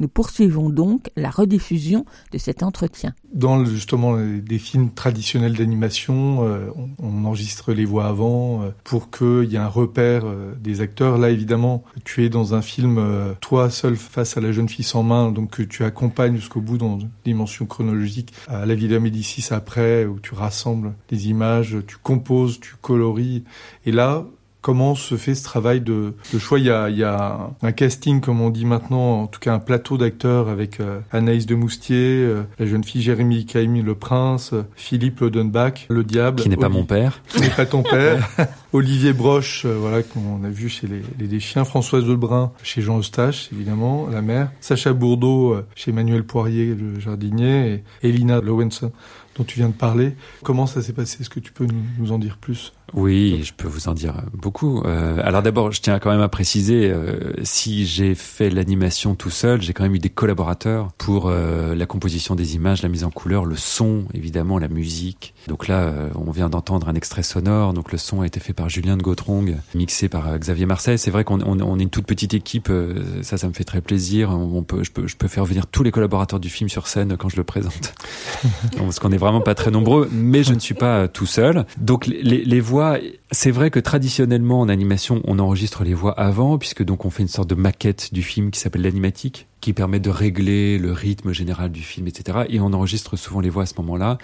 Nous poursuivons donc la rediffusion de cet entretien. Dans justement des films traditionnels d'animation, euh, on, enregistre les voix avant euh, pour qu'il y ait un repère euh, des acteurs. Là, évidemment, tu es dans un film, toi seul face à la jeune fille sans main, donc que tu accompagnes jusqu'au bout dans une dimension chronologique à la Villa Médicis après, où tu rassembles des images, tu composes, tu coloris. Et là, Comment se fait ce travail de, de choix il y, a, il y, a, un casting, comme on dit maintenant, en tout cas un plateau d'acteurs avec euh, Anaïs de Moustier, euh, la jeune fille Jérémy Caïmi, le prince, Philippe Lodenbach, le diable. Qui n'est pas mon père. Qui n'est pas ton père. Olivier Broche, euh, voilà, qu'on a vu chez les, les Deschiens. Françoise Lebrun, chez Jean Eustache, évidemment, la mère. Sacha Bourdeau, chez Emmanuel Poirier, le jardinier. Et Elina Lowenson, dont tu viens de parler. Comment ça s'est passé? Est-ce que tu peux nous, nous en dire plus? Oui, je peux vous en dire beaucoup. Euh, alors d'abord, je tiens quand même à préciser, euh, si j'ai fait l'animation tout seul, j'ai quand même eu des collaborateurs pour euh, la composition des images, la mise en couleur, le son, évidemment, la musique. Donc là, euh, on vient d'entendre un extrait sonore, donc le son a été fait par Julien de Gautrong, mixé par euh, Xavier Marseille. C'est vrai qu'on on, on est une toute petite équipe, ça, ça me fait très plaisir. On peut, je, peux, je peux faire venir tous les collaborateurs du film sur scène quand je le présente. Parce qu'on n'est vraiment pas très nombreux, mais je ne suis pas tout seul. Donc les, les voix c'est vrai que traditionnellement en animation, on enregistre les voix avant, puisque donc on fait une sorte de maquette du film qui s'appelle l'animatique, qui permet de régler le rythme général du film, etc. Et on enregistre souvent les voix à ce moment-là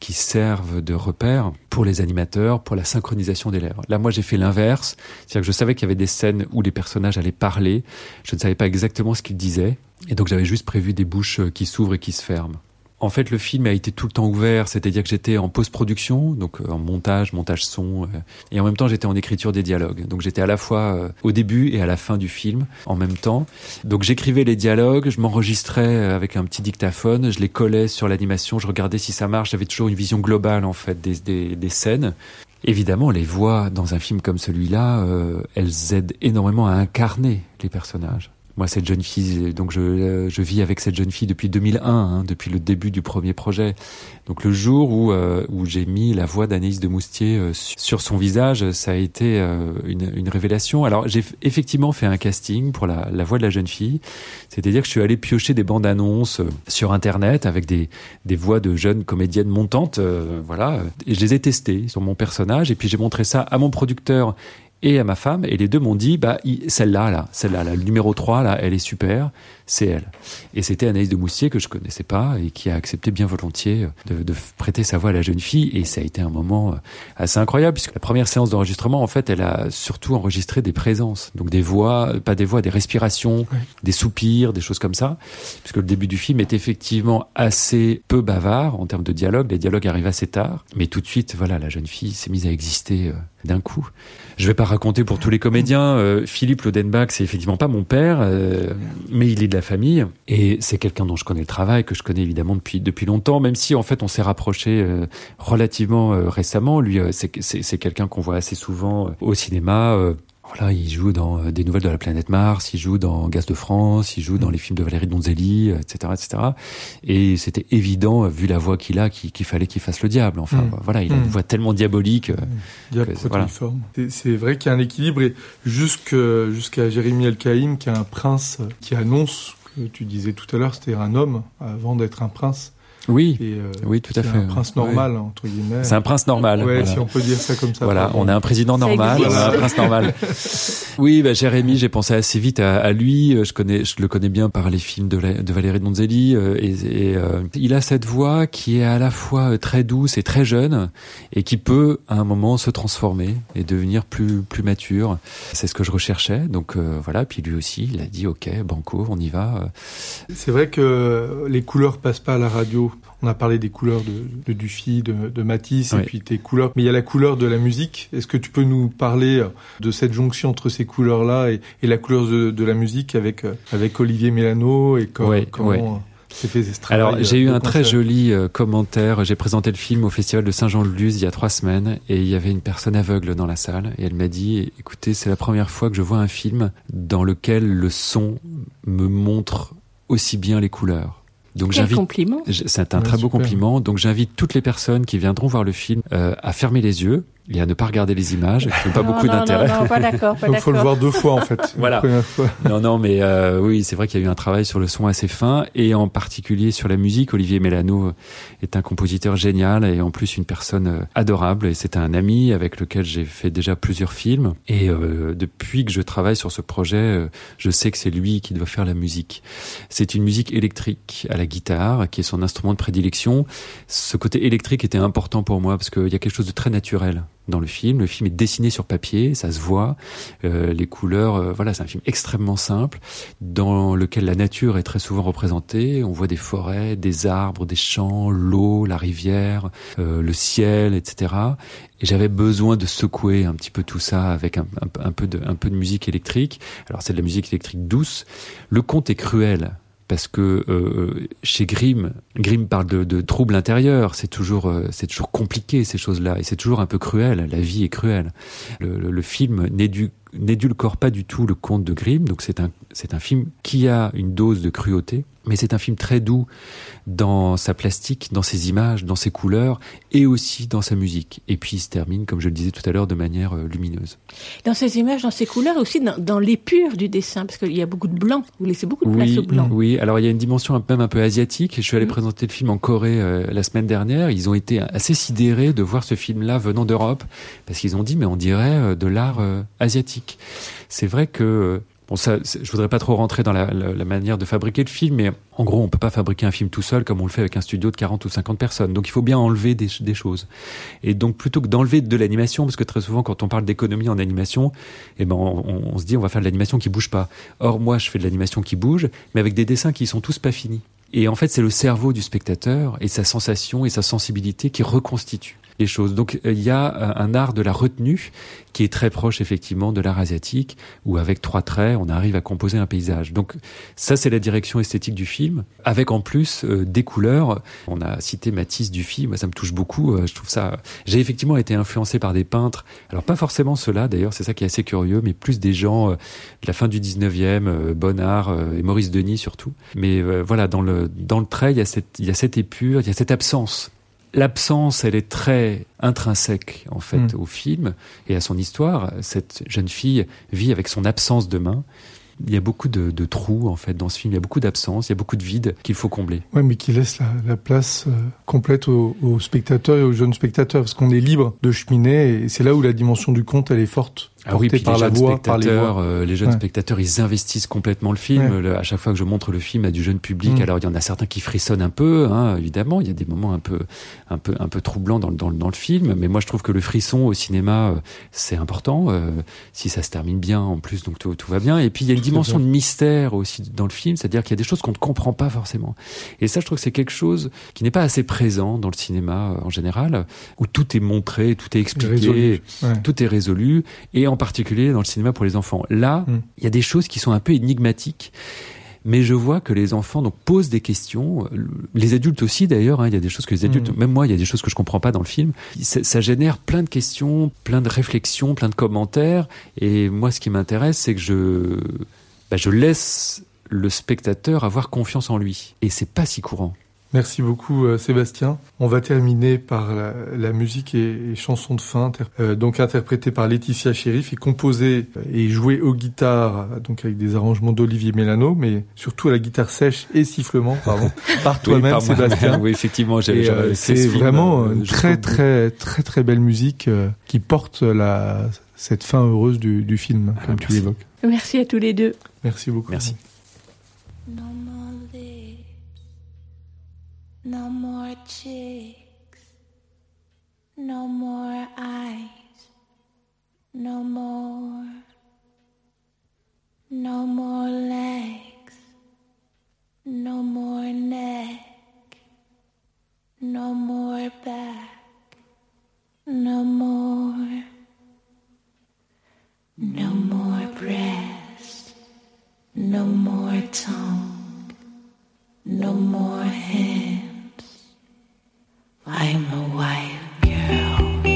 qui servent de repère pour les animateurs, pour la synchronisation des lèvres. Là, moi, j'ai fait l'inverse. C'est-à-dire que je savais qu'il y avait des scènes où les personnages allaient parler. Je ne savais pas exactement ce qu'ils disaient. Et donc, j'avais juste prévu des bouches qui s'ouvrent et qui se ferment. En fait, le film a été tout le temps ouvert, c'est-à-dire que j'étais en post-production, donc euh, en montage, montage son, euh, et en même temps j'étais en écriture des dialogues. Donc j'étais à la fois euh, au début et à la fin du film en même temps. Donc j'écrivais les dialogues, je m'enregistrais avec un petit dictaphone, je les collais sur l'animation, je regardais si ça marche. J'avais toujours une vision globale en fait des, des, des scènes. Évidemment, les voix dans un film comme celui-là, elles aident énormément à incarner les personnages. Moi, cette jeune fille, donc je, je vis avec cette jeune fille depuis 2001, hein, depuis le début du premier projet. Donc le jour où, euh, où j'ai mis la voix d'Anaïs de Moustier euh, sur son visage, ça a été euh, une, une, révélation. Alors j'ai effectivement fait un casting pour la, la voix de la jeune fille, c'est-à-dire que je suis allé piocher des bandes annonces sur Internet avec des, des voix de jeunes comédiennes montantes, voilà, et je les ai testées sur mon personnage, et puis j'ai montré ça à mon producteur et à ma femme, et les deux m'ont dit, bah, celle-là, là, celle-là, là, le numéro 3, là, elle est super, c'est elle. Et c'était Anaïs de Moustier que je connaissais pas et qui a accepté bien volontiers de, de, prêter sa voix à la jeune fille, et ça a été un moment euh, assez incroyable, puisque la première séance d'enregistrement, en fait, elle a surtout enregistré des présences, donc des voix, pas des voix, des respirations, des soupirs, des choses comme ça, puisque le début du film est effectivement assez peu bavard en termes de dialogue, les dialogues arrivent assez tard, mais tout de suite, voilà, la jeune fille s'est mise à exister euh, d'un coup. Je vais pas raconter pour tous les comédiens. Euh, Philippe Lodenbach, c'est effectivement pas mon père, euh, mais il est de la famille et c'est quelqu'un dont je connais le travail, que je connais évidemment depuis depuis longtemps, même si en fait on s'est rapproché euh, relativement euh, récemment. Lui, euh, c'est quelqu'un qu'on voit assez souvent au cinéma. Voilà, il joue dans des nouvelles de la planète Mars, il joue dans Gaz de France, il joue dans les films de Valérie Donzelli, etc., etc. Et c'était évident, vu la voix qu'il a, qu'il fallait qu'il fasse le diable. Enfin, mmh. voilà, il a une voix tellement diabolique. Diable voilà. C'est vrai qu'il y a un équilibre et jusqu'à jusqu'à Jérémy Elkaïm, qui est un prince qui annonce que tu disais tout à l'heure, c'était un homme avant d'être un prince. Oui, et, euh, oui, tout à fait. Un prince normal, ouais. entre guillemets. C'est un prince normal. Ouais, voilà. si on peut dire ça comme ça. Voilà, on a un président normal, on a un prince normal. oui, bah, Jérémy, j'ai pensé assez vite à, à, lui. Je connais, je le connais bien par les films de, la, de Valérie Donzelli. Euh, et, et euh, il a cette voix qui est à la fois très douce et très jeune, et qui peut, à un moment, se transformer et devenir plus plus mature. C'est ce que je recherchais. Donc euh, voilà. Puis lui aussi, il a dit OK, banco, on y va. C'est vrai que les couleurs passent pas à la radio. On a parlé des couleurs de, de Dufy, de, de Matisse, oui. et puis tes couleurs. Mais il y a la couleur de la musique. Est-ce que tu peux nous parler de cette jonction entre ces couleurs-là et, et, la couleur de, de, la musique avec avec Olivier Mélano et oui, comment oui. Fait Alors j'ai eu un très joli euh, commentaire. J'ai présenté le film au festival de Saint-Jean-de-Luz il y a trois semaines et il y avait une personne aveugle dans la salle et elle m'a dit "Écoutez, c'est la première fois que je vois un film dans lequel le son me montre aussi bien les couleurs." Donc j'invite. compliment. C'est un ouais, très beau compliment. Donc j'invite toutes les personnes qui viendront voir le film euh, à fermer les yeux et à ne pas regarder les images, qui n'ont pas non, beaucoup d'intérêt. Non, non, pas d'accord. Il faut le voir deux fois en fait. voilà. Non, non, mais euh, oui, c'est vrai qu'il y a eu un travail sur le son assez fin et en particulier sur la musique. Olivier Mélano est un compositeur génial et en plus une personne euh, adorable. Et c'est un ami avec lequel j'ai fait déjà plusieurs films. Et euh, depuis que je travaille sur ce projet, euh, je sais que c'est lui qui doit faire la musique. C'est une musique électrique à la guitare, qui est son instrument de prédilection. Ce côté électrique était important pour moi parce qu'il y a quelque chose de très naturel dans le film. Le film est dessiné sur papier, ça se voit. Euh, les couleurs, euh, voilà, c'est un film extrêmement simple dans lequel la nature est très souvent représentée. On voit des forêts, des arbres, des champs, l'eau, la rivière, euh, le ciel, etc. Et j'avais besoin de secouer un petit peu tout ça avec un, peu de musique électrique. Alors c'est de la musique électrique douce. Le conte est cruel parce que euh, chez Grimm, Grimm parle de, de troubles intérieurs. C'est toujours, euh, c'est toujours compliqué ces choses-là, et c'est toujours un peu cruel. La vie est cruelle. Le, le, le film n'édulcore pas du tout le conte de Grimm, donc c'est un, c'est un film qui a une dose de cruauté, mais c'est un film très doux dans sa plastique, dans ses images, dans ses couleurs et aussi dans sa musique. Et puis il se termine, comme je le disais tout à l'heure, de manière euh, lumineuse. Dans ses images, dans ses couleurs, aussi dans, dans l'épure du dessin, parce qu'il y a beaucoup de blanc. Vous laissez beaucoup de place oui, au blanc. Oui, alors il y a une dimension même un peu asiatique. Je suis allé mmh. présenter le film en Corée euh, la semaine dernière. Ils ont été assez sidérés de voir ce film-là venant d'Europe, parce qu'ils ont dit mais on dirait euh, de l'art euh, asiatique. C'est vrai que Bon, ça, je voudrais pas trop rentrer dans la, manière de fabriquer le film, mais en gros, on peut pas fabriquer un film tout seul comme on le fait avec un studio de 40 ou 50 personnes. Donc, il faut bien enlever des, choses. Et donc, plutôt que d'enlever de l'animation, parce que très souvent, quand on parle d'économie en animation, eh ben, on, on, se dit, on va faire de l'animation qui bouge pas. Or, moi, je fais de l'animation qui bouge, mais avec des dessins qui sont tous pas finis. Et en fait, c'est le cerveau du spectateur et sa sensation et sa sensibilité qui reconstituent les choses. Donc il y a un art de la retenue qui est très proche effectivement de l'art asiatique, où avec trois traits, on arrive à composer un paysage. Donc ça, c'est la direction esthétique du film, avec en plus euh, des couleurs. On a cité Matisse Dufy, moi ça me touche beaucoup. Euh, je trouve ça. J'ai effectivement été influencé par des peintres. Alors pas forcément ceux-là, d'ailleurs, c'est ça qui est assez curieux, mais plus des gens euh, de la fin du 19e, euh, Bonnard et Maurice Denis surtout. Mais voilà, dans le dans le trait, il y a cette il y a cette épure, il y a cette absence l'absence, elle est très intrinsèque en fait mmh. au film et à son histoire. Cette jeune fille vit avec son absence de main. Il y a beaucoup de, de trous en fait dans ce film. Il y a beaucoup d'absence, il y a beaucoup de vide qu'il faut combler. Ouais, mais qui laisse la, la place euh, complète aux, aux, spectateurs et aux jeunes spectateurs, parce qu'on est libre de cheminer et c'est là où la dimension du conte elle est forte. Ah oui, puis par les la voix, par les voix. Euh, les jeunes ouais. spectateurs, ils investissent complètement le film. Ouais. Le, à chaque fois que je montre le film à du jeune public, mmh. alors il y en a certains qui frissonnent un peu, hein, évidemment. Il y a des moments un peu, un peu, un peu troublants dans, dans, dans le film, mais moi je trouve que le frisson au cinéma, euh, c'est important. Euh, si ça se termine bien, en plus, donc tout, tout va bien. Et puis il y a une dimension de mystère aussi dans le film, c'est-à-dire qu'il y a des choses qu'on ne comprend pas forcément. Et ça, je trouve que c'est quelque chose qui n'est pas assez présent dans le cinéma euh, en général, où tout est montré, tout est expliqué, ouais. tout est résolu, et en particulier dans le cinéma pour les enfants. Là, il mm. y a des choses qui sont un peu énigmatiques mais je vois que les enfants donc posent des questions, les adultes aussi d'ailleurs. Hein, il y a des choses que les adultes, mmh. même moi, il y a des choses que je comprends pas dans le film. Ça, ça, génère plein de questions, plein de réflexions, plein de commentaires. Et moi, ce qui m'intéresse, c'est que je, bah, je laisse le spectateur avoir confiance en lui. Et c'est pas si courant. Merci beaucoup euh, Sébastien. On va terminer par la, la musique et, et, chanson de fin, euh, donc interprétée par Laetitia Sheriff et composée et jouée aux guitares, donc avec des arrangements d'Olivier Mélano, mais surtout à la guitare sèche et sifflement, pardon, par toi-même oui, Sébastien. oui, effectivement, euh, c'est vraiment euh, une très très très très belle musique euh, qui porte la cette fin heureuse du, du film, comme tu l'évoques. Merci à tous les deux. Merci beaucoup. Merci. No more cheeks, no more eyes, no more, no more legs, no more neck, no more back, no more, no more breast, no more tongue, no more hand. I'm a wild girl.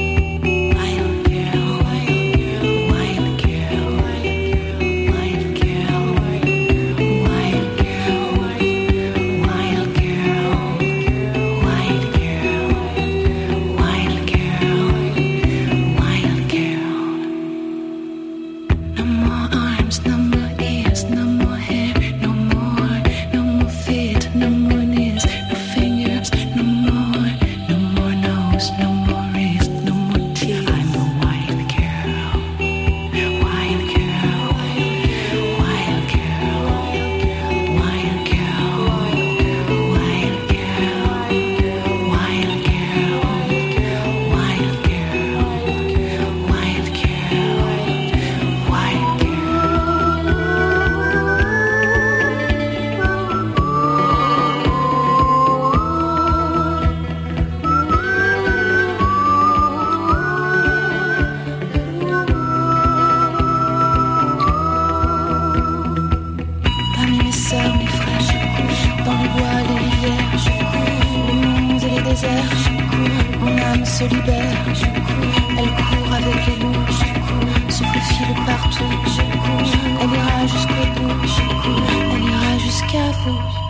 Se libère. Elle court avec les loups. Se faufile partout. Elle ira jusqu'au bout. Elle ira jusqu'à vous.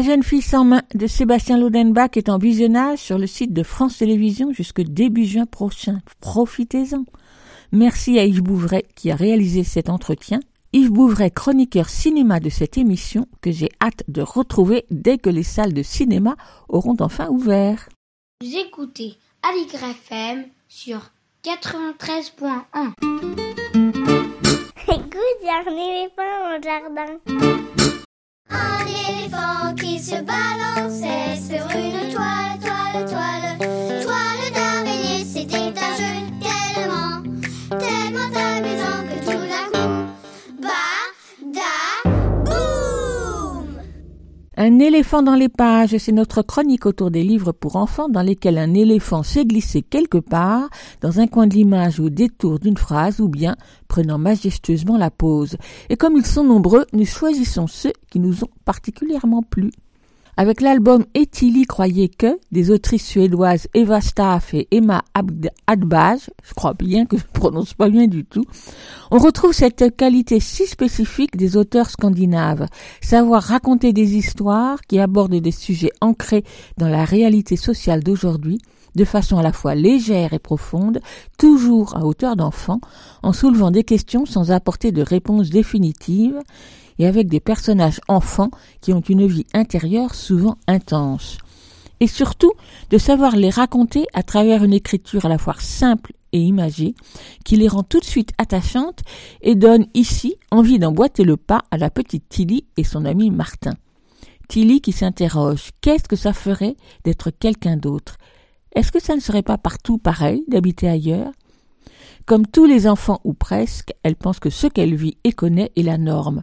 La jeune fille sans main de Sébastien Lodenbach est en visionnage sur le site de France Télévisions jusque début juin prochain. Profitez-en. Merci à Yves Bouvray qui a réalisé cet entretien. Yves Bouvray, chroniqueur cinéma de cette émission, que j'ai hâte de retrouver dès que les salles de cinéma auront enfin ouvert. Vous écoutez Aligre FM sur 93.1. Écoute, j'ai un éléphant au jardin. Un éléphant qui se balançait sur une toile, toile, toile, toile Un éléphant dans les pages, c'est notre chronique autour des livres pour enfants dans lesquels un éléphant s'est glissé quelque part, dans un coin de l'image au détour d'une phrase, ou bien prenant majestueusement la pose. Et comme ils sont nombreux, nous choisissons ceux qui nous ont particulièrement plu. Avec l'album Etili croyait que des autrices suédoises Eva Staff et Emma Adbaj, je crois bien que je ne prononce pas bien du tout, on retrouve cette qualité si spécifique des auteurs scandinaves, savoir raconter des histoires qui abordent des sujets ancrés dans la réalité sociale d'aujourd'hui, de façon à la fois légère et profonde, toujours à hauteur d'enfant, en soulevant des questions sans apporter de réponse définitive, et avec des personnages enfants qui ont une vie intérieure souvent intense. Et surtout, de savoir les raconter à travers une écriture à la fois simple et imagée, qui les rend tout de suite attachantes et donne ici envie d'emboîter le pas à la petite Tilly et son ami Martin. Tilly qui s'interroge, qu'est-ce que ça ferait d'être quelqu'un d'autre? Est-ce que ça ne serait pas partout pareil d'habiter ailleurs? Comme tous les enfants ou presque, elle pense que ce qu'elle vit et connaît est la norme.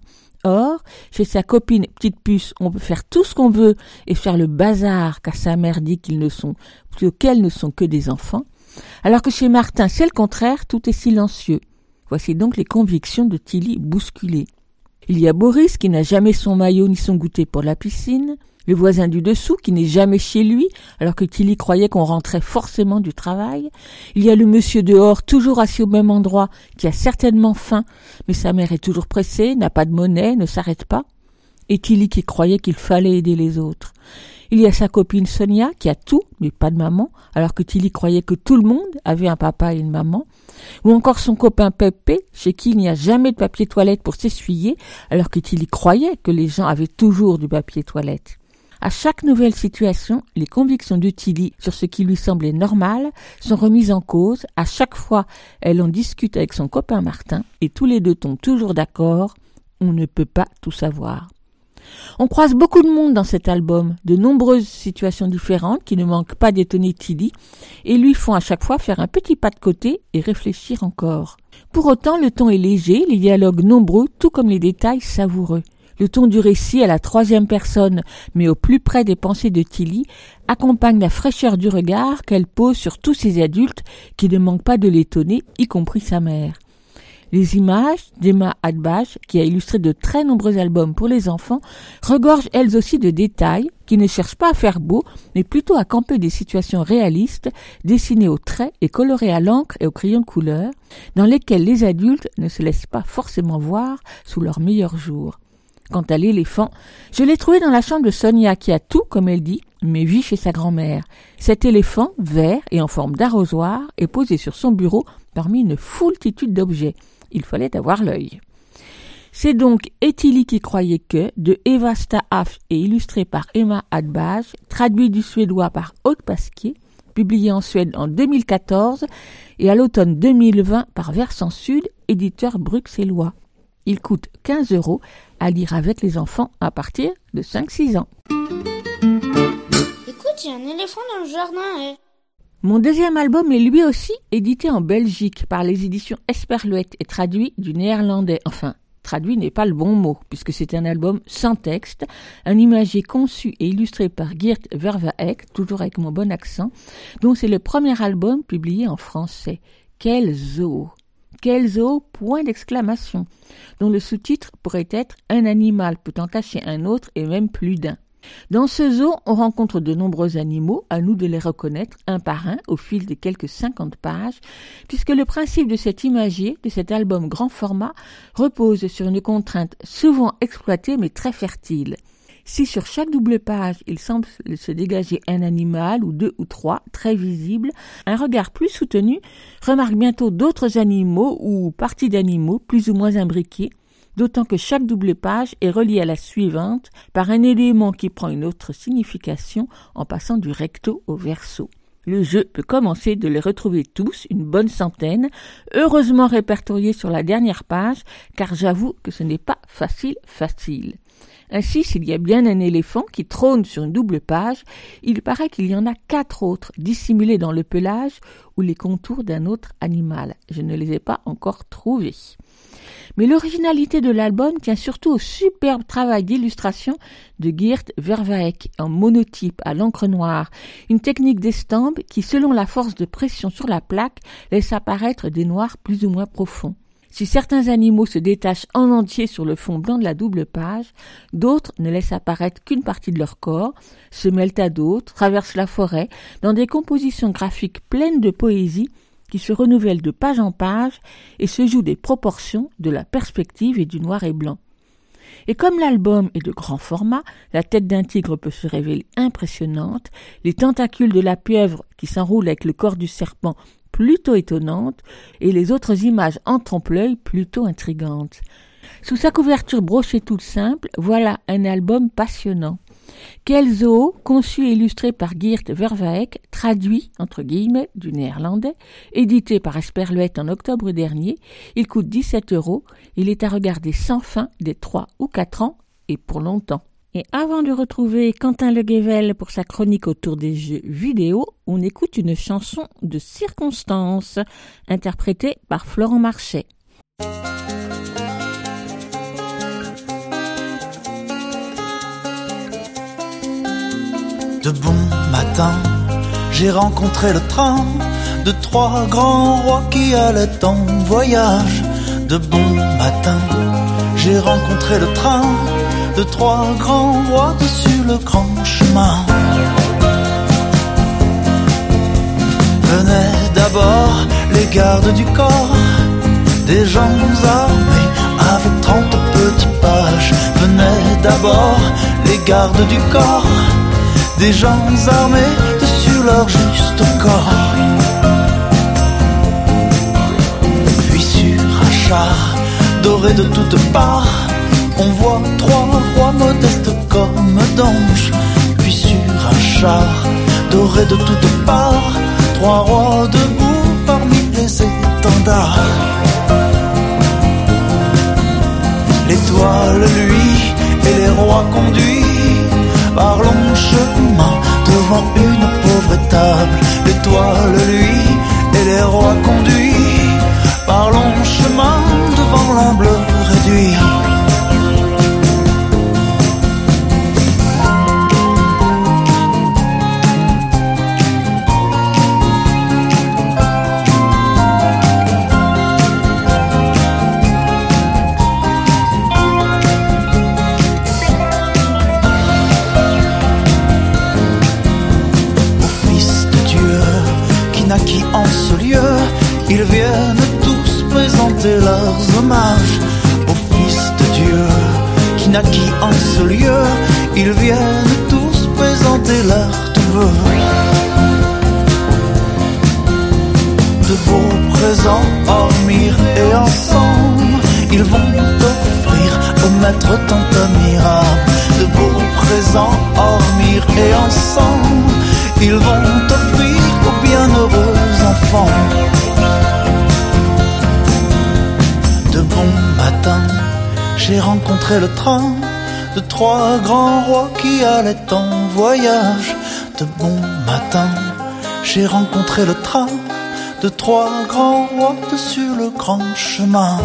Chez sa copine petite puce, on peut faire tout ce qu'on veut et faire le bazar car sa mère dit qu'ils ne sont, qu'elles ne sont que des enfants. Alors que chez Martin, c'est le contraire, tout est silencieux. Voici donc les convictions de Tilly bousculées. Il y a Boris qui n'a jamais son maillot ni son goûter pour la piscine le voisin du dessous qui n'est jamais chez lui, alors que Tilly croyait qu'on rentrait forcément du travail. Il y a le monsieur dehors, toujours assis au même endroit, qui a certainement faim, mais sa mère est toujours pressée, n'a pas de monnaie, ne s'arrête pas. Et Tilly qui croyait qu'il fallait aider les autres. Il y a sa copine Sonia qui a tout, mais pas de maman, alors que Tilly croyait que tout le monde avait un papa et une maman. Ou encore son copain Pepe, chez qui il n'y a jamais de papier toilette pour s'essuyer, alors que Tilly croyait que les gens avaient toujours du papier toilette. À chaque nouvelle situation, les convictions de Tilly sur ce qui lui semblait normal sont remises en cause. À chaque fois, elle en discute avec son copain Martin et tous les deux tombent toujours d'accord. On ne peut pas tout savoir. On croise beaucoup de monde dans cet album, de nombreuses situations différentes qui ne manquent pas d'étonner Tilly et lui font à chaque fois faire un petit pas de côté et réfléchir encore. Pour autant, le ton est léger, les dialogues nombreux, tout comme les détails savoureux. Le ton du récit à la troisième personne, mais au plus près des pensées de Tilly, accompagne la fraîcheur du regard qu'elle pose sur tous ces adultes qui ne manquent pas de l'étonner, y compris sa mère. Les images d'Emma Adbach, qui a illustré de très nombreux albums pour les enfants, regorgent elles aussi de détails qui ne cherchent pas à faire beau, mais plutôt à camper des situations réalistes, dessinées au trait et colorées à l'encre et au crayon de couleur, dans lesquelles les adultes ne se laissent pas forcément voir sous leurs meilleurs jours. Quant à l'éléphant, je l'ai trouvé dans la chambre de Sonia qui a tout, comme elle dit, mais vit chez sa grand-mère. Cet éléphant, vert et en forme d'arrosoir, est posé sur son bureau parmi une foultitude d'objets. Il fallait avoir l'œil. C'est donc Etili qui croyait que, de Eva Staaf et illustré par Emma Adbage, traduit du suédois par Haute Pasquier, publié en Suède en 2014 et à l'automne 2020 par Versant Sud, éditeur bruxellois. Il coûte 15 euros à lire avec les enfants à partir de 5-6 ans. Écoute, il y a un éléphant dans le jardin, eh. Mon deuxième album est lui aussi édité en Belgique par les éditions Esperluette et traduit du néerlandais. Enfin, traduit n'est pas le bon mot, puisque c'est un album sans texte, un imagier conçu et illustré par Geert Vervaek, toujours avec mon bon accent, dont c'est le premier album publié en français. Quel zoo Quel zoo Point d'exclamation, dont le sous-titre pourrait être Un animal peut en cacher un autre et même plus d'un. Dans ce zoo, on rencontre de nombreux animaux, à nous de les reconnaître un par un au fil des quelques 50 pages, puisque le principe de cet imagier, de cet album grand format, repose sur une contrainte souvent exploitée mais très fertile. Si sur chaque double page il semble se dégager un animal ou deux ou trois très visibles, un regard plus soutenu remarque bientôt d'autres animaux ou parties d'animaux plus ou moins imbriqués, d'autant que chaque double page est reliée à la suivante par un élément qui prend une autre signification en passant du recto au verso. Le jeu peut commencer de les retrouver tous, une bonne centaine, heureusement répertoriés sur la dernière page, car j'avoue que ce n'est pas facile facile. Ainsi, s'il y a bien un éléphant qui trône sur une double page, il paraît qu'il y en a quatre autres dissimulés dans le pelage ou les contours d'un autre animal. Je ne les ai pas encore trouvés. Mais l'originalité de l'album tient surtout au superbe travail d'illustration de Geert Vervaek en monotype à l'encre noire, une technique d'estampe qui, selon la force de pression sur la plaque, laisse apparaître des noirs plus ou moins profonds. Si certains animaux se détachent en entier sur le fond blanc de la double page, d'autres ne laissent apparaître qu'une partie de leur corps, se mêlent à d'autres, traversent la forêt, dans des compositions graphiques pleines de poésie qui se renouvellent de page en page et se jouent des proportions, de la perspective et du noir et blanc. Et comme l'album est de grand format, la tête d'un tigre peut se révéler impressionnante, les tentacules de la pieuvre qui s'enroulent avec le corps du serpent plutôt étonnantes, et les autres images en trompe-l'œil plutôt intrigantes. Sous sa couverture brochée toute simple, voilà un album passionnant. Quel zoo, conçu et illustré par Geert Vervaek, traduit, entre guillemets, du néerlandais, édité par Esperluette en octobre dernier, il coûte 17 euros, il est à regarder sans fin des 3 ou 4 ans et pour longtemps. Et avant de retrouver Quentin Le pour sa chronique autour des jeux vidéo, on écoute une chanson de circonstance interprétée par Florent Marchais. De bon matin, j'ai rencontré le train de trois grands rois qui allaient en voyage. De bon matin, j'ai rencontré le train de trois grands rois dessus le grand chemin. Venaient d'abord les gardes du corps, des gens armés avec trente petits pages. Venaient d'abord les gardes du corps des gens armés dessus leur juste corps. Puis sur un char doré de toutes parts, on voit trois rois modestes comme d'anges. Puis sur un char doré de toutes parts, trois rois debout parmi les étendards. L'étoile, lui, et les rois conduits par long chemin devant une pauvre étable. L'étoile, lui, et les rois conduits par long chemin devant l'ombre réduit. Naquit en ce lieu. Ils viennent tous présenter leurs vœux. De beaux présents hormis et ensemble, ils vont offrir au maître tant admirable. De beaux présents hormis et ensemble, ils vont offrir aux bienheureux enfants. de bon matin, j'ai rencontré le train de trois grands rois qui allaient en voyage de bon matin. J'ai rencontré le train de trois grands rois sur le grand chemin.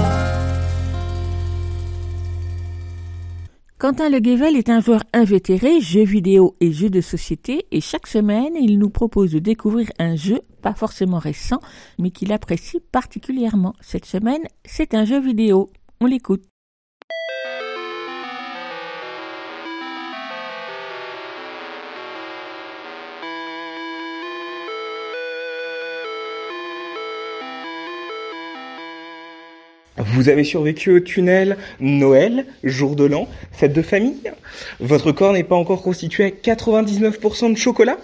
Quentin Le Guével est un joueur invétéré, jeux vidéo et jeux de société, et chaque semaine, il nous propose de découvrir un jeu, pas forcément récent, mais qu'il apprécie particulièrement. Cette semaine, c'est un jeu vidéo. On l'écoute. Vous avez survécu au tunnel, Noël, jour de l'an, fête de famille. Votre corps n'est pas encore constitué à 99% de chocolat.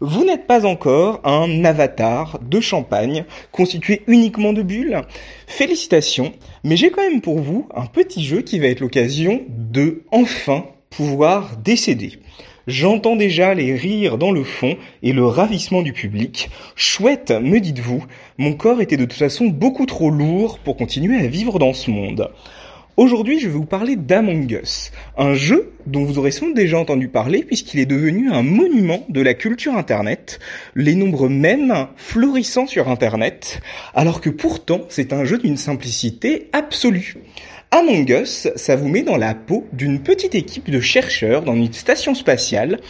Vous n'êtes pas encore un avatar de champagne constitué uniquement de bulles. Félicitations, mais j'ai quand même pour vous un petit jeu qui va être l'occasion de enfin pouvoir décéder. J'entends déjà les rires dans le fond et le ravissement du public. Chouette, me dites-vous, mon corps était de toute façon beaucoup trop lourd pour continuer à vivre dans ce monde. Aujourd'hui, je vais vous parler d'Among Us, un jeu dont vous aurez sans déjà entendu parler puisqu'il est devenu un monument de la culture Internet, les nombres mêmes florissant sur Internet, alors que pourtant c'est un jeu d'une simplicité absolue. Among Us, ça vous met dans la peau d'une petite équipe de chercheurs dans une station spatiale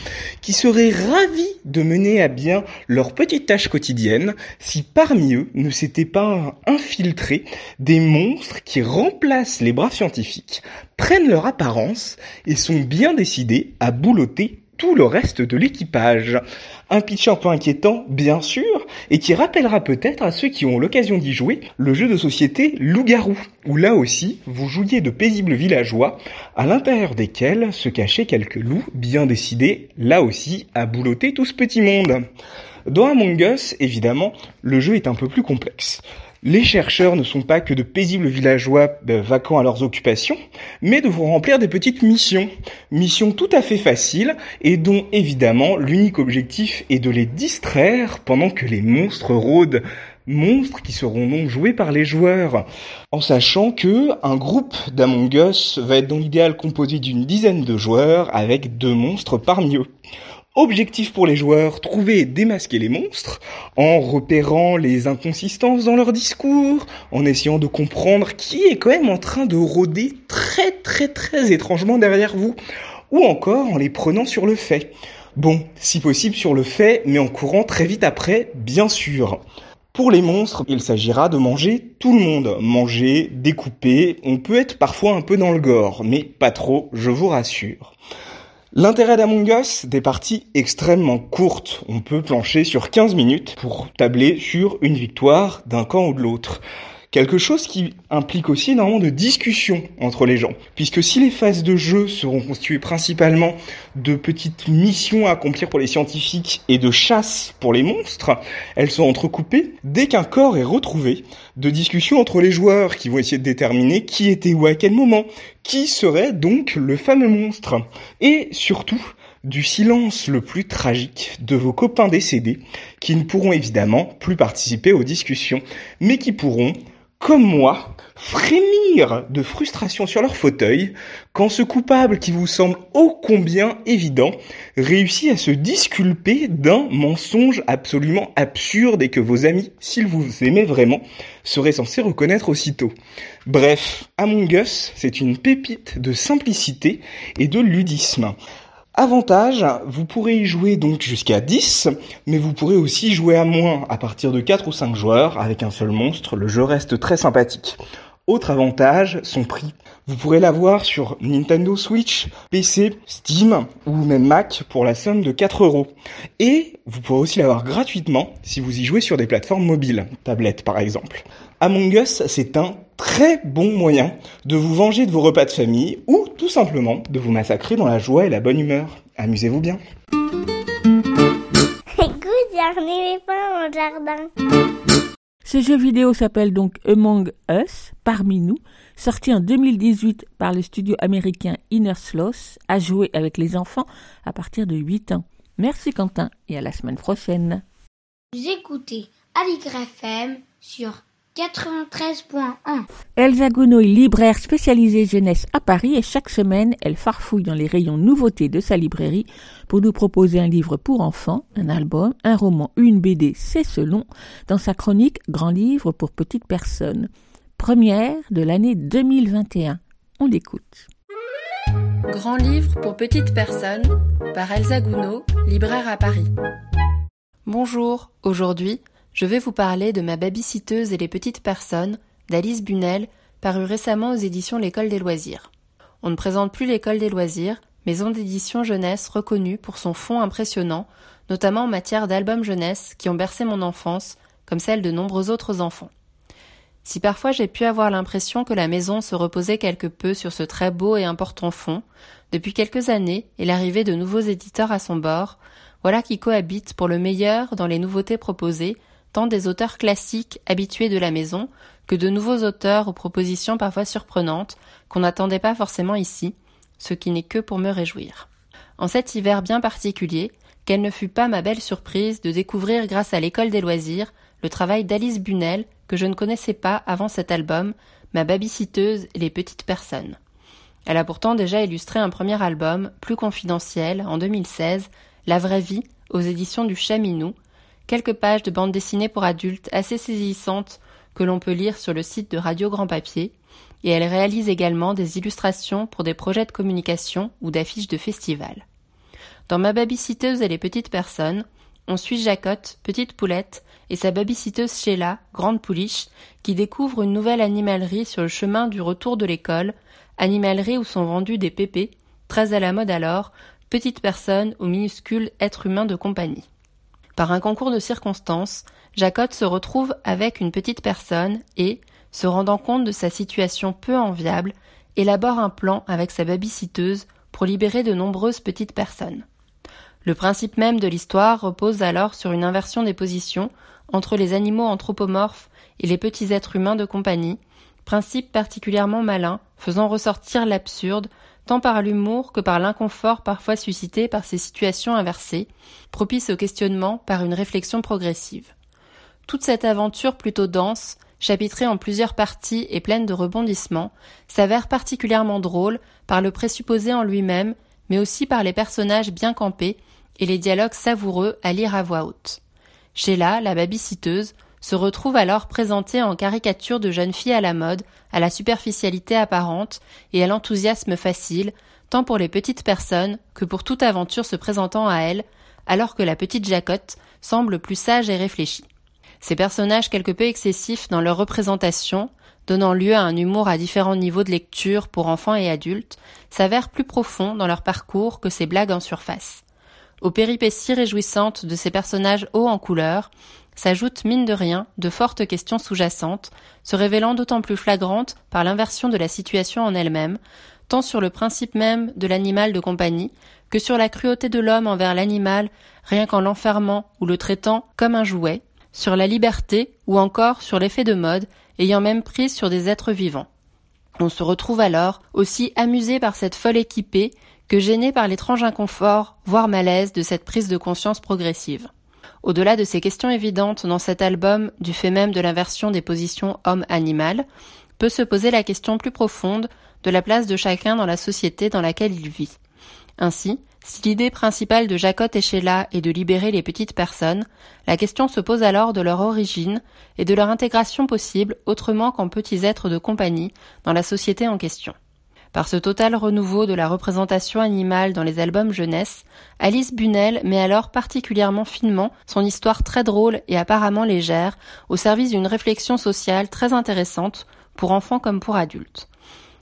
qui seraient ravis de mener à bien leurs petites tâches quotidiennes si parmi eux ne s'étaient pas infiltrés des monstres qui remplacent les bras scientifiques, prennent leur apparence et sont bien décidés à boulotter tout le reste de l'équipage. Un pitch un peu inquiétant, bien sûr, et qui rappellera peut-être à ceux qui ont l'occasion d'y jouer le jeu de société Loup-garou, où là aussi vous jouiez de paisibles villageois, à l'intérieur desquels se cachaient quelques loups bien décidés, là aussi, à boulotter tout ce petit monde. Dans Among Us, évidemment, le jeu est un peu plus complexe. Les chercheurs ne sont pas que de paisibles villageois euh, vacants à leurs occupations, mais de vous remplir des petites missions. Missions tout à fait faciles et dont évidemment l'unique objectif est de les distraire pendant que les monstres rôdent. Monstres qui seront donc joués par les joueurs. En sachant que un groupe d'Among Us va être dans l'idéal composé d'une dizaine de joueurs avec deux monstres parmi eux. Objectif pour les joueurs, trouver et démasquer les monstres, en repérant les inconsistances dans leur discours, en essayant de comprendre qui est quand même en train de rôder très très très étrangement derrière vous, ou encore en les prenant sur le fait. Bon, si possible sur le fait, mais en courant très vite après, bien sûr. Pour les monstres, il s'agira de manger tout le monde. Manger, découper, on peut être parfois un peu dans le gore, mais pas trop, je vous rassure. L'intérêt d'Among Us, des parties extrêmement courtes. On peut plancher sur 15 minutes pour tabler sur une victoire d'un camp ou de l'autre. Quelque chose qui implique aussi énormément de discussion entre les gens. Puisque si les phases de jeu seront constituées principalement de petites missions à accomplir pour les scientifiques et de chasse pour les monstres, elles sont entrecoupées dès qu'un corps est retrouvé de discussions entre les joueurs qui vont essayer de déterminer qui était où à quel moment, qui serait donc le fameux monstre. Et surtout, du silence le plus tragique de vos copains décédés qui ne pourront évidemment plus participer aux discussions, mais qui pourront comme moi, frémir de frustration sur leur fauteuil quand ce coupable qui vous semble ô combien évident réussit à se disculper d'un mensonge absolument absurde et que vos amis, s'ils vous aimaient vraiment, seraient censés reconnaître aussitôt. Bref, Among Us, c'est une pépite de simplicité et de ludisme. Avantage, vous pourrez y jouer donc jusqu'à 10, mais vous pourrez aussi jouer à moins, à partir de 4 ou 5 joueurs, avec un seul monstre, le jeu reste très sympathique. Autre avantage, son prix. Vous pourrez l'avoir sur Nintendo Switch, PC, Steam ou même Mac pour la somme de 4 euros. Et vous pourrez aussi l'avoir gratuitement si vous y jouez sur des plateformes mobiles, tablettes par exemple. Among Us, c'est un très bon moyen de vous venger de vos repas de famille ou tout simplement de vous massacrer dans la joie et la bonne humeur. Amusez-vous bien. Écoute, les pas jardin. Ce jeu vidéo s'appelle donc Among Us, parmi nous, sorti en 2018 par le studio américain Inner Sloth, à jouer avec les enfants à partir de 8 ans. Merci Quentin et à la semaine prochaine. Vous écoutez FM sur 93.1. Elsa Gounod est libraire spécialisée jeunesse à Paris et chaque semaine, elle farfouille dans les rayons nouveautés de sa librairie pour nous proposer un livre pour enfants, un album, un roman, une BD, c'est selon, dans sa chronique Grand livre pour petites personnes. Première de l'année 2021. On l'écoute. Grand livre pour petites personnes par Elsa Gounod, libraire à Paris. Bonjour, aujourd'hui, je vais vous parler de ma babysiteuse et les petites personnes d'Alice Bunel, paru récemment aux éditions L'École des loisirs. On ne présente plus l'École des loisirs, maison d'édition jeunesse reconnue pour son fond impressionnant, notamment en matière d'albums jeunesse qui ont bercé mon enfance, comme celle de nombreux autres enfants. Si parfois j'ai pu avoir l'impression que la maison se reposait quelque peu sur ce très beau et important fond, depuis quelques années et l'arrivée de nouveaux éditeurs à son bord, voilà qui cohabitent pour le meilleur dans les nouveautés proposées tant des auteurs classiques habitués de la maison que de nouveaux auteurs aux propositions parfois surprenantes qu'on n'attendait pas forcément ici, ce qui n'est que pour me réjouir. En cet hiver bien particulier, quelle ne fut pas ma belle surprise de découvrir grâce à l'école des loisirs le travail d'Alice Bunel que je ne connaissais pas avant cet album, Ma babysiteuse et les petites personnes. Elle a pourtant déjà illustré un premier album, plus confidentiel, en 2016, La vraie vie, aux éditions du Chaminou, quelques pages de bande dessinée pour adultes assez saisissantes que l'on peut lire sur le site de Radio Grand Papier, et elle réalise également des illustrations pour des projets de communication ou d'affiches de festivals. Dans Ma babysiteuse et les petites personnes, on suit Jacotte, petite poulette, et sa babysiteuse Sheila, grande pouliche, qui découvre une nouvelle animalerie sur le chemin du retour de l'école, animalerie où sont vendus des pépés, très à la mode alors, petites personnes ou minuscules êtres humains de compagnie. Par un concours de circonstances, Jacotte se retrouve avec une petite personne et, se rendant compte de sa situation peu enviable, élabore un plan avec sa babysiteuse pour libérer de nombreuses petites personnes. Le principe même de l'histoire repose alors sur une inversion des positions entre les animaux anthropomorphes et les petits êtres humains de compagnie, principe particulièrement malin, faisant ressortir l'absurde, tant par l'humour que par l'inconfort parfois suscité par ces situations inversées, propice au questionnement par une réflexion progressive. Toute cette aventure plutôt dense, chapitrée en plusieurs parties et pleine de rebondissements, s'avère particulièrement drôle par le présupposé en lui-même, mais aussi par les personnages bien campés et les dialogues savoureux à lire à voix haute. Sheila, la babysiteuse, se retrouve alors présentée en caricature de jeune fille à la mode, à la superficialité apparente et à l'enthousiasme facile, tant pour les petites personnes que pour toute aventure se présentant à elle, alors que la petite Jacotte semble plus sage et réfléchie. Ces personnages quelque peu excessifs dans leur représentation, donnant lieu à un humour à différents niveaux de lecture pour enfants et adultes, s'avèrent plus profonds dans leur parcours que ces blagues en surface. Aux péripéties réjouissantes de ces personnages hauts en couleur, s'ajoutent mine de rien de fortes questions sous-jacentes, se révélant d'autant plus flagrantes par l'inversion de la situation en elle-même, tant sur le principe même de l'animal de compagnie, que sur la cruauté de l'homme envers l'animal, rien qu'en l'enfermant ou le traitant comme un jouet, sur la liberté ou encore sur l'effet de mode, ayant même prise sur des êtres vivants. On se retrouve alors aussi amusé par cette folle équipée que gêné par l'étrange inconfort, voire malaise de cette prise de conscience progressive. Au-delà de ces questions évidentes dans cet album, du fait même de l'inversion des positions homme-animal, peut se poser la question plus profonde de la place de chacun dans la société dans laquelle il vit. Ainsi, si l'idée principale de Jacotte et Sheila est de libérer les petites personnes, la question se pose alors de leur origine et de leur intégration possible autrement qu'en petits êtres de compagnie dans la société en question. Par ce total renouveau de la représentation animale dans les albums jeunesse, Alice Bunel met alors particulièrement finement son histoire très drôle et apparemment légère au service d'une réflexion sociale très intéressante pour enfants comme pour adultes.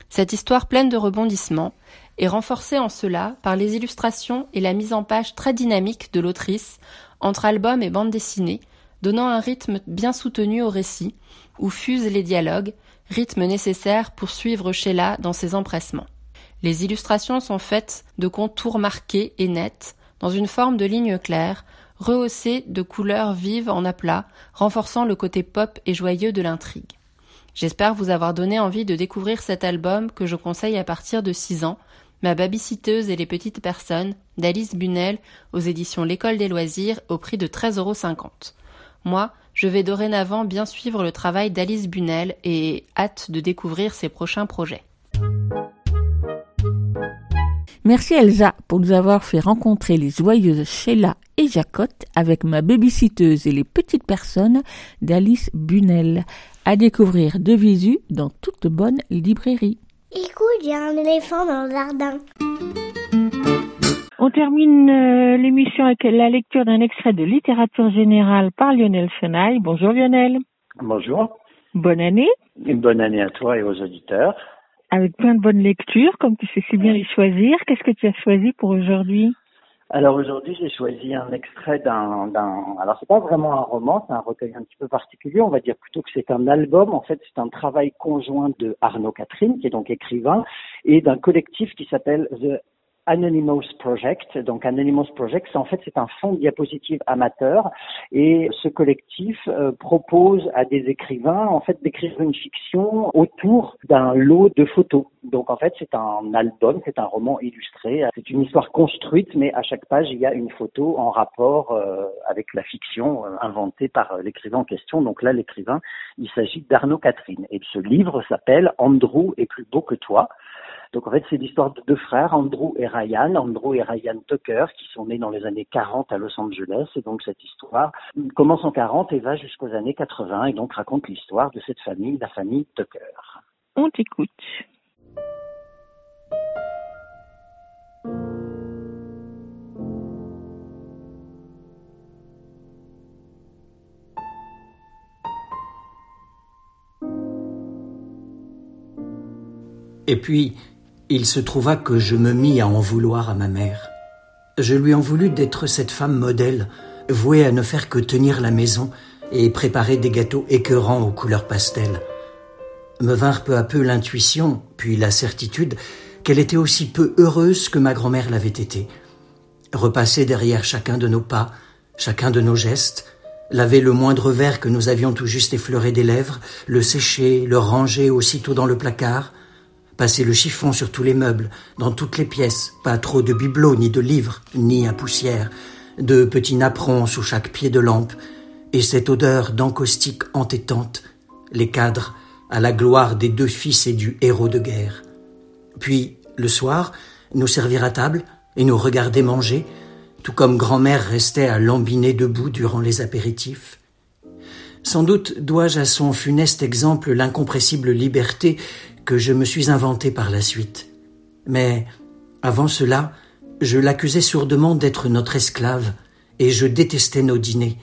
Cette histoire pleine de rebondissements est renforcée en cela par les illustrations et la mise en page très dynamique de l'autrice entre albums et bandes dessinées, donnant un rythme bien soutenu au récit, où fusent les dialogues, rythme nécessaire pour suivre Sheila dans ses empressements. Les illustrations sont faites de contours marqués et nets, dans une forme de lignes claires, rehaussées de couleurs vives en aplat, renforçant le côté pop et joyeux de l'intrigue. J'espère vous avoir donné envie de découvrir cet album que je conseille à partir de 6 ans, Ma babysiteuse et les petites personnes, d'Alice Bunel, aux éditions L'École des loisirs, au prix de 13,50 euros. Moi, Je vais dorénavant bien suivre le travail d'Alice Bunel et hâte de découvrir ses prochains projets. Merci Elsa pour nous avoir fait rencontrer les joyeuses Sheila et Jacotte avec ma babysiteuse et les petites personnes d'Alice Bunel. À découvrir de visu dans toute bonne librairie. Écoute, il y a un éléphant dans le jardin. On termine euh, l'émission avec la lecture d'un extrait de littérature générale par Lionel Fenaille. Bonjour Lionel. Bonjour. Bonne année. Une bonne année à toi et aux auditeurs. Avec plein de bonnes lectures, comme tu sais si bien les choisir. Qu'est-ce que tu as choisi pour aujourd'hui? Alors aujourd'hui, j'ai choisi un extrait d'un, d'un, alors c'est pas vraiment un roman, c'est un recueil un petit peu particulier. On va dire plutôt que c'est un album. En fait, c'est un travail conjoint de Arnaud Catherine, qui est donc écrivain, et d'un collectif qui s'appelle The Anonymous Project. Donc Anonymous Project, c'est en fait c'est un fonds de diapositives amateur et ce collectif euh, propose à des écrivains en fait d'écrire une fiction autour d'un lot de photos. Donc en fait c'est un album, c'est un roman illustré, c'est une histoire construite mais à chaque page il y a une photo en rapport euh, avec la fiction euh, inventée par l'écrivain en question. Donc là l'écrivain, il s'agit d'Arnaud Catherine et ce livre s'appelle Andrew est plus beau que toi. Donc en fait, c'est l'histoire de deux frères, Andrew et Ryan, Andrew et Ryan Tucker, qui sont nés dans les années 40 à Los Angeles. Et donc cette histoire commence en 40 et va jusqu'aux années 80 et donc raconte l'histoire de cette famille, la famille Tucker. On t'écoute. Et puis, il se trouva que je me mis à en vouloir à ma mère. Je lui en voulus d'être cette femme modèle, vouée à ne faire que tenir la maison et préparer des gâteaux écœurants aux couleurs pastel. Me vinrent peu à peu l'intuition, puis la certitude qu'elle était aussi peu heureuse que ma grand-mère l'avait été. Repasser derrière chacun de nos pas, chacun de nos gestes, laver le moindre verre que nous avions tout juste effleuré des lèvres, le sécher, le ranger aussitôt dans le placard, passer le chiffon sur tous les meubles, dans toutes les pièces, pas trop de bibelots, ni de livres, ni à poussière, de petits napperons sous chaque pied de lampe, et cette odeur d'encaustique entêtante, les cadres, à la gloire des deux fils et du héros de guerre. Puis, le soir, nous servir à table et nous regarder manger, tout comme grand-mère restait à lambiner debout durant les apéritifs. Sans doute dois-je à son funeste exemple l'incompressible liberté que je me suis inventé par la suite. Mais avant cela, je l'accusais sourdement d'être notre esclave, et je détestais nos dîners.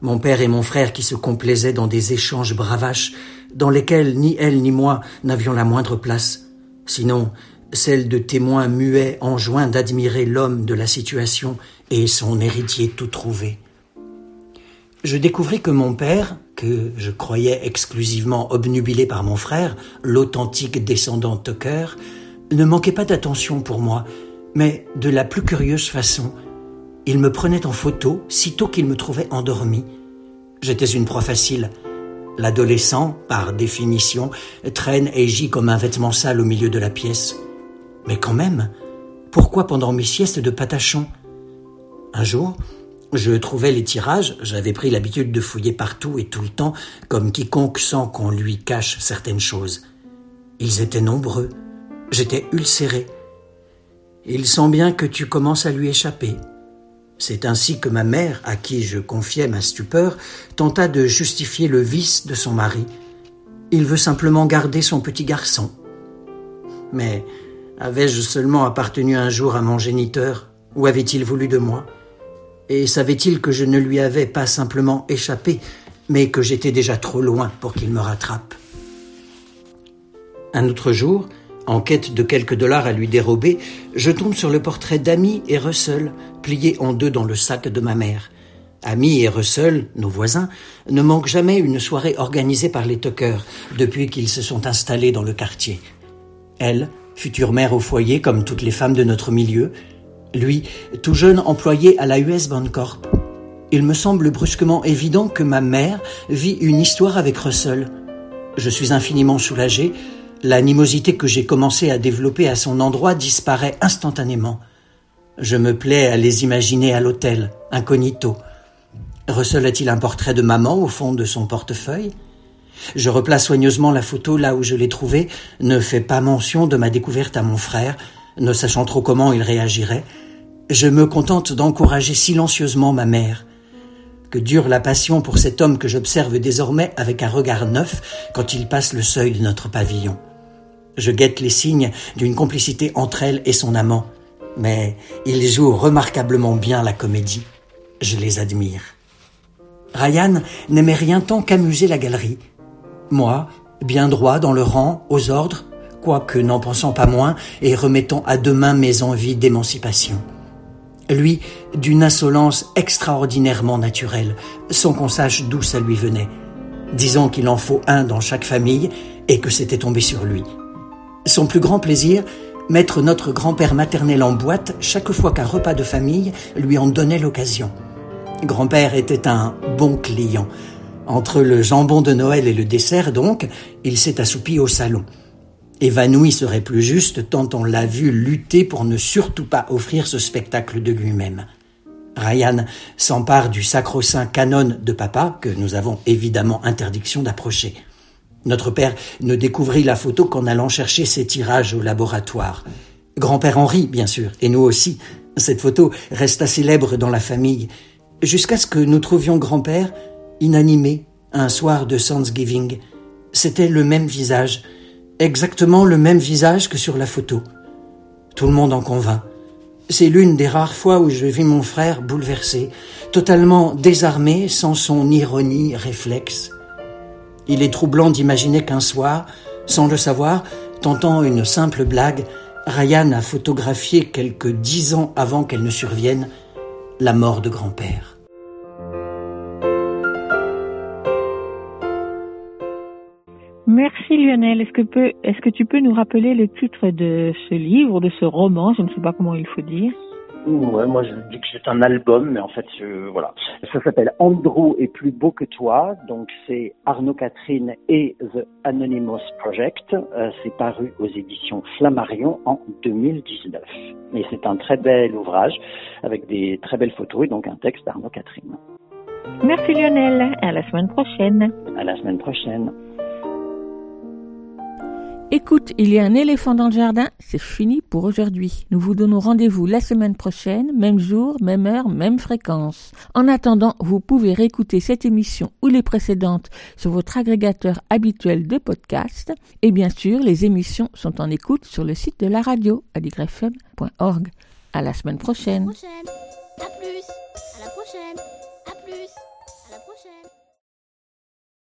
Mon père et mon frère qui se complaisaient dans des échanges bravaches, dans lesquels ni elle ni moi n'avions la moindre place, sinon celle de témoins muets enjoints d'admirer l'homme de la situation et son héritier tout trouvé. Je découvris que mon père, que je croyais exclusivement obnubilé par mon frère, l'authentique descendant Tucker, ne manquait pas d'attention pour moi, mais de la plus curieuse façon. Il me prenait en photo sitôt qu'il me trouvait endormi. J'étais une proie facile. L'adolescent, par définition, traîne et gît comme un vêtement sale au milieu de la pièce. Mais quand même, pourquoi pendant mes siestes de patachon? Un jour, je trouvais les tirages, j'avais pris l'habitude de fouiller partout et tout le temps, comme quiconque sent qu'on lui cache certaines choses. Ils étaient nombreux. J'étais ulcéré. Il sent bien que tu commences à lui échapper. C'est ainsi que ma mère, à qui je confiais ma stupeur, tenta de justifier le vice de son mari. Il veut simplement garder son petit garçon. Mais avais-je seulement appartenu un jour à mon géniteur, ou avait-il voulu de moi? Et savait-il que je ne lui avais pas simplement échappé, mais que j'étais déjà trop loin pour qu'il me rattrape? Un autre jour, en quête de quelques dollars à lui dérober, je tombe sur le portrait d'Amy et Russell, plié en deux dans le sac de ma mère. Amy et Russell, nos voisins, ne manquent jamais une soirée organisée par les Tucker depuis qu'ils se sont installés dans le quartier. Elle, future mère au foyer comme toutes les femmes de notre milieu, lui, tout jeune employé à la US Bancorp. Il me semble brusquement évident que ma mère vit une histoire avec Russell. Je suis infiniment soulagé. L'animosité que j'ai commencé à développer à son endroit disparaît instantanément. Je me plais à les imaginer à l'hôtel, incognito. Recelait-il un portrait de maman au fond de son portefeuille? Je replace soigneusement la photo là où je l'ai trouvée, ne fais pas mention de ma découverte à mon frère, ne sachant trop comment il réagirait. Je me contente d'encourager silencieusement ma mère. Que dure la passion pour cet homme que j'observe désormais avec un regard neuf quand il passe le seuil de notre pavillon. Je guette les signes d'une complicité entre elle et son amant, mais ils jouent remarquablement bien la comédie. Je les admire. Ryan n'aimait rien tant qu'amuser la galerie. Moi, bien droit dans le rang, aux ordres, quoique n'en pensant pas moins et remettant à demain mes envies d'émancipation. Lui, d'une insolence extraordinairement naturelle, sans qu'on sache d'où ça lui venait. Disons qu'il en faut un dans chaque famille et que c'était tombé sur lui. Son plus grand plaisir, mettre notre grand-père maternel en boîte chaque fois qu'un repas de famille lui en donnait l'occasion. Grand-père était un bon client. Entre le jambon de Noël et le dessert, donc, il s'est assoupi au salon. Évanoui serait plus juste tant on l'a vu lutter pour ne surtout pas offrir ce spectacle de lui-même. Ryan s'empare du sacro-saint canon de papa, que nous avons évidemment interdiction d'approcher. Notre père ne découvrit la photo qu'en allant chercher ses tirages au laboratoire. Grand-père Henri, bien sûr, et nous aussi. Cette photo resta célèbre dans la famille, jusqu'à ce que nous trouvions grand-père inanimé un soir de Thanksgiving. C'était le même visage, exactement le même visage que sur la photo. Tout le monde en convint. C'est l'une des rares fois où je vis mon frère bouleversé, totalement désarmé, sans son ironie réflexe. Il est troublant d'imaginer qu'un soir, sans le savoir, tentant une simple blague, Ryan a photographié quelques dix ans avant qu'elle ne survienne la mort de grand-père. Merci Lionel. Est-ce que, peut, est-ce que tu peux nous rappeler le titre de ce livre, de ce roman? Je ne sais pas comment il faut dire. Ouais, moi je dis que c'est un album, mais en fait, voilà. Ça s'appelle Andrew est plus beau que toi. Donc c'est Arnaud Catherine et The Anonymous Project. Euh, c'est paru aux éditions Flammarion en 2019. Et c'est un très bel ouvrage avec des très belles photos et donc un texte d'Arnaud Catherine. Merci Lionel. À la semaine prochaine. À la semaine prochaine. Écoute, il y a un éléphant dans le jardin, c'est fini pour aujourd'hui. Nous vous donnons rendez-vous la semaine prochaine, même jour, même heure, même fréquence. En attendant, vous pouvez réécouter cette émission ou les précédentes sur votre agrégateur habituel de podcast. Et bien sûr, les émissions sont en écoute sur le site de la radio, aligrefm.org. À la semaine prochaine. À plus. À la prochaine.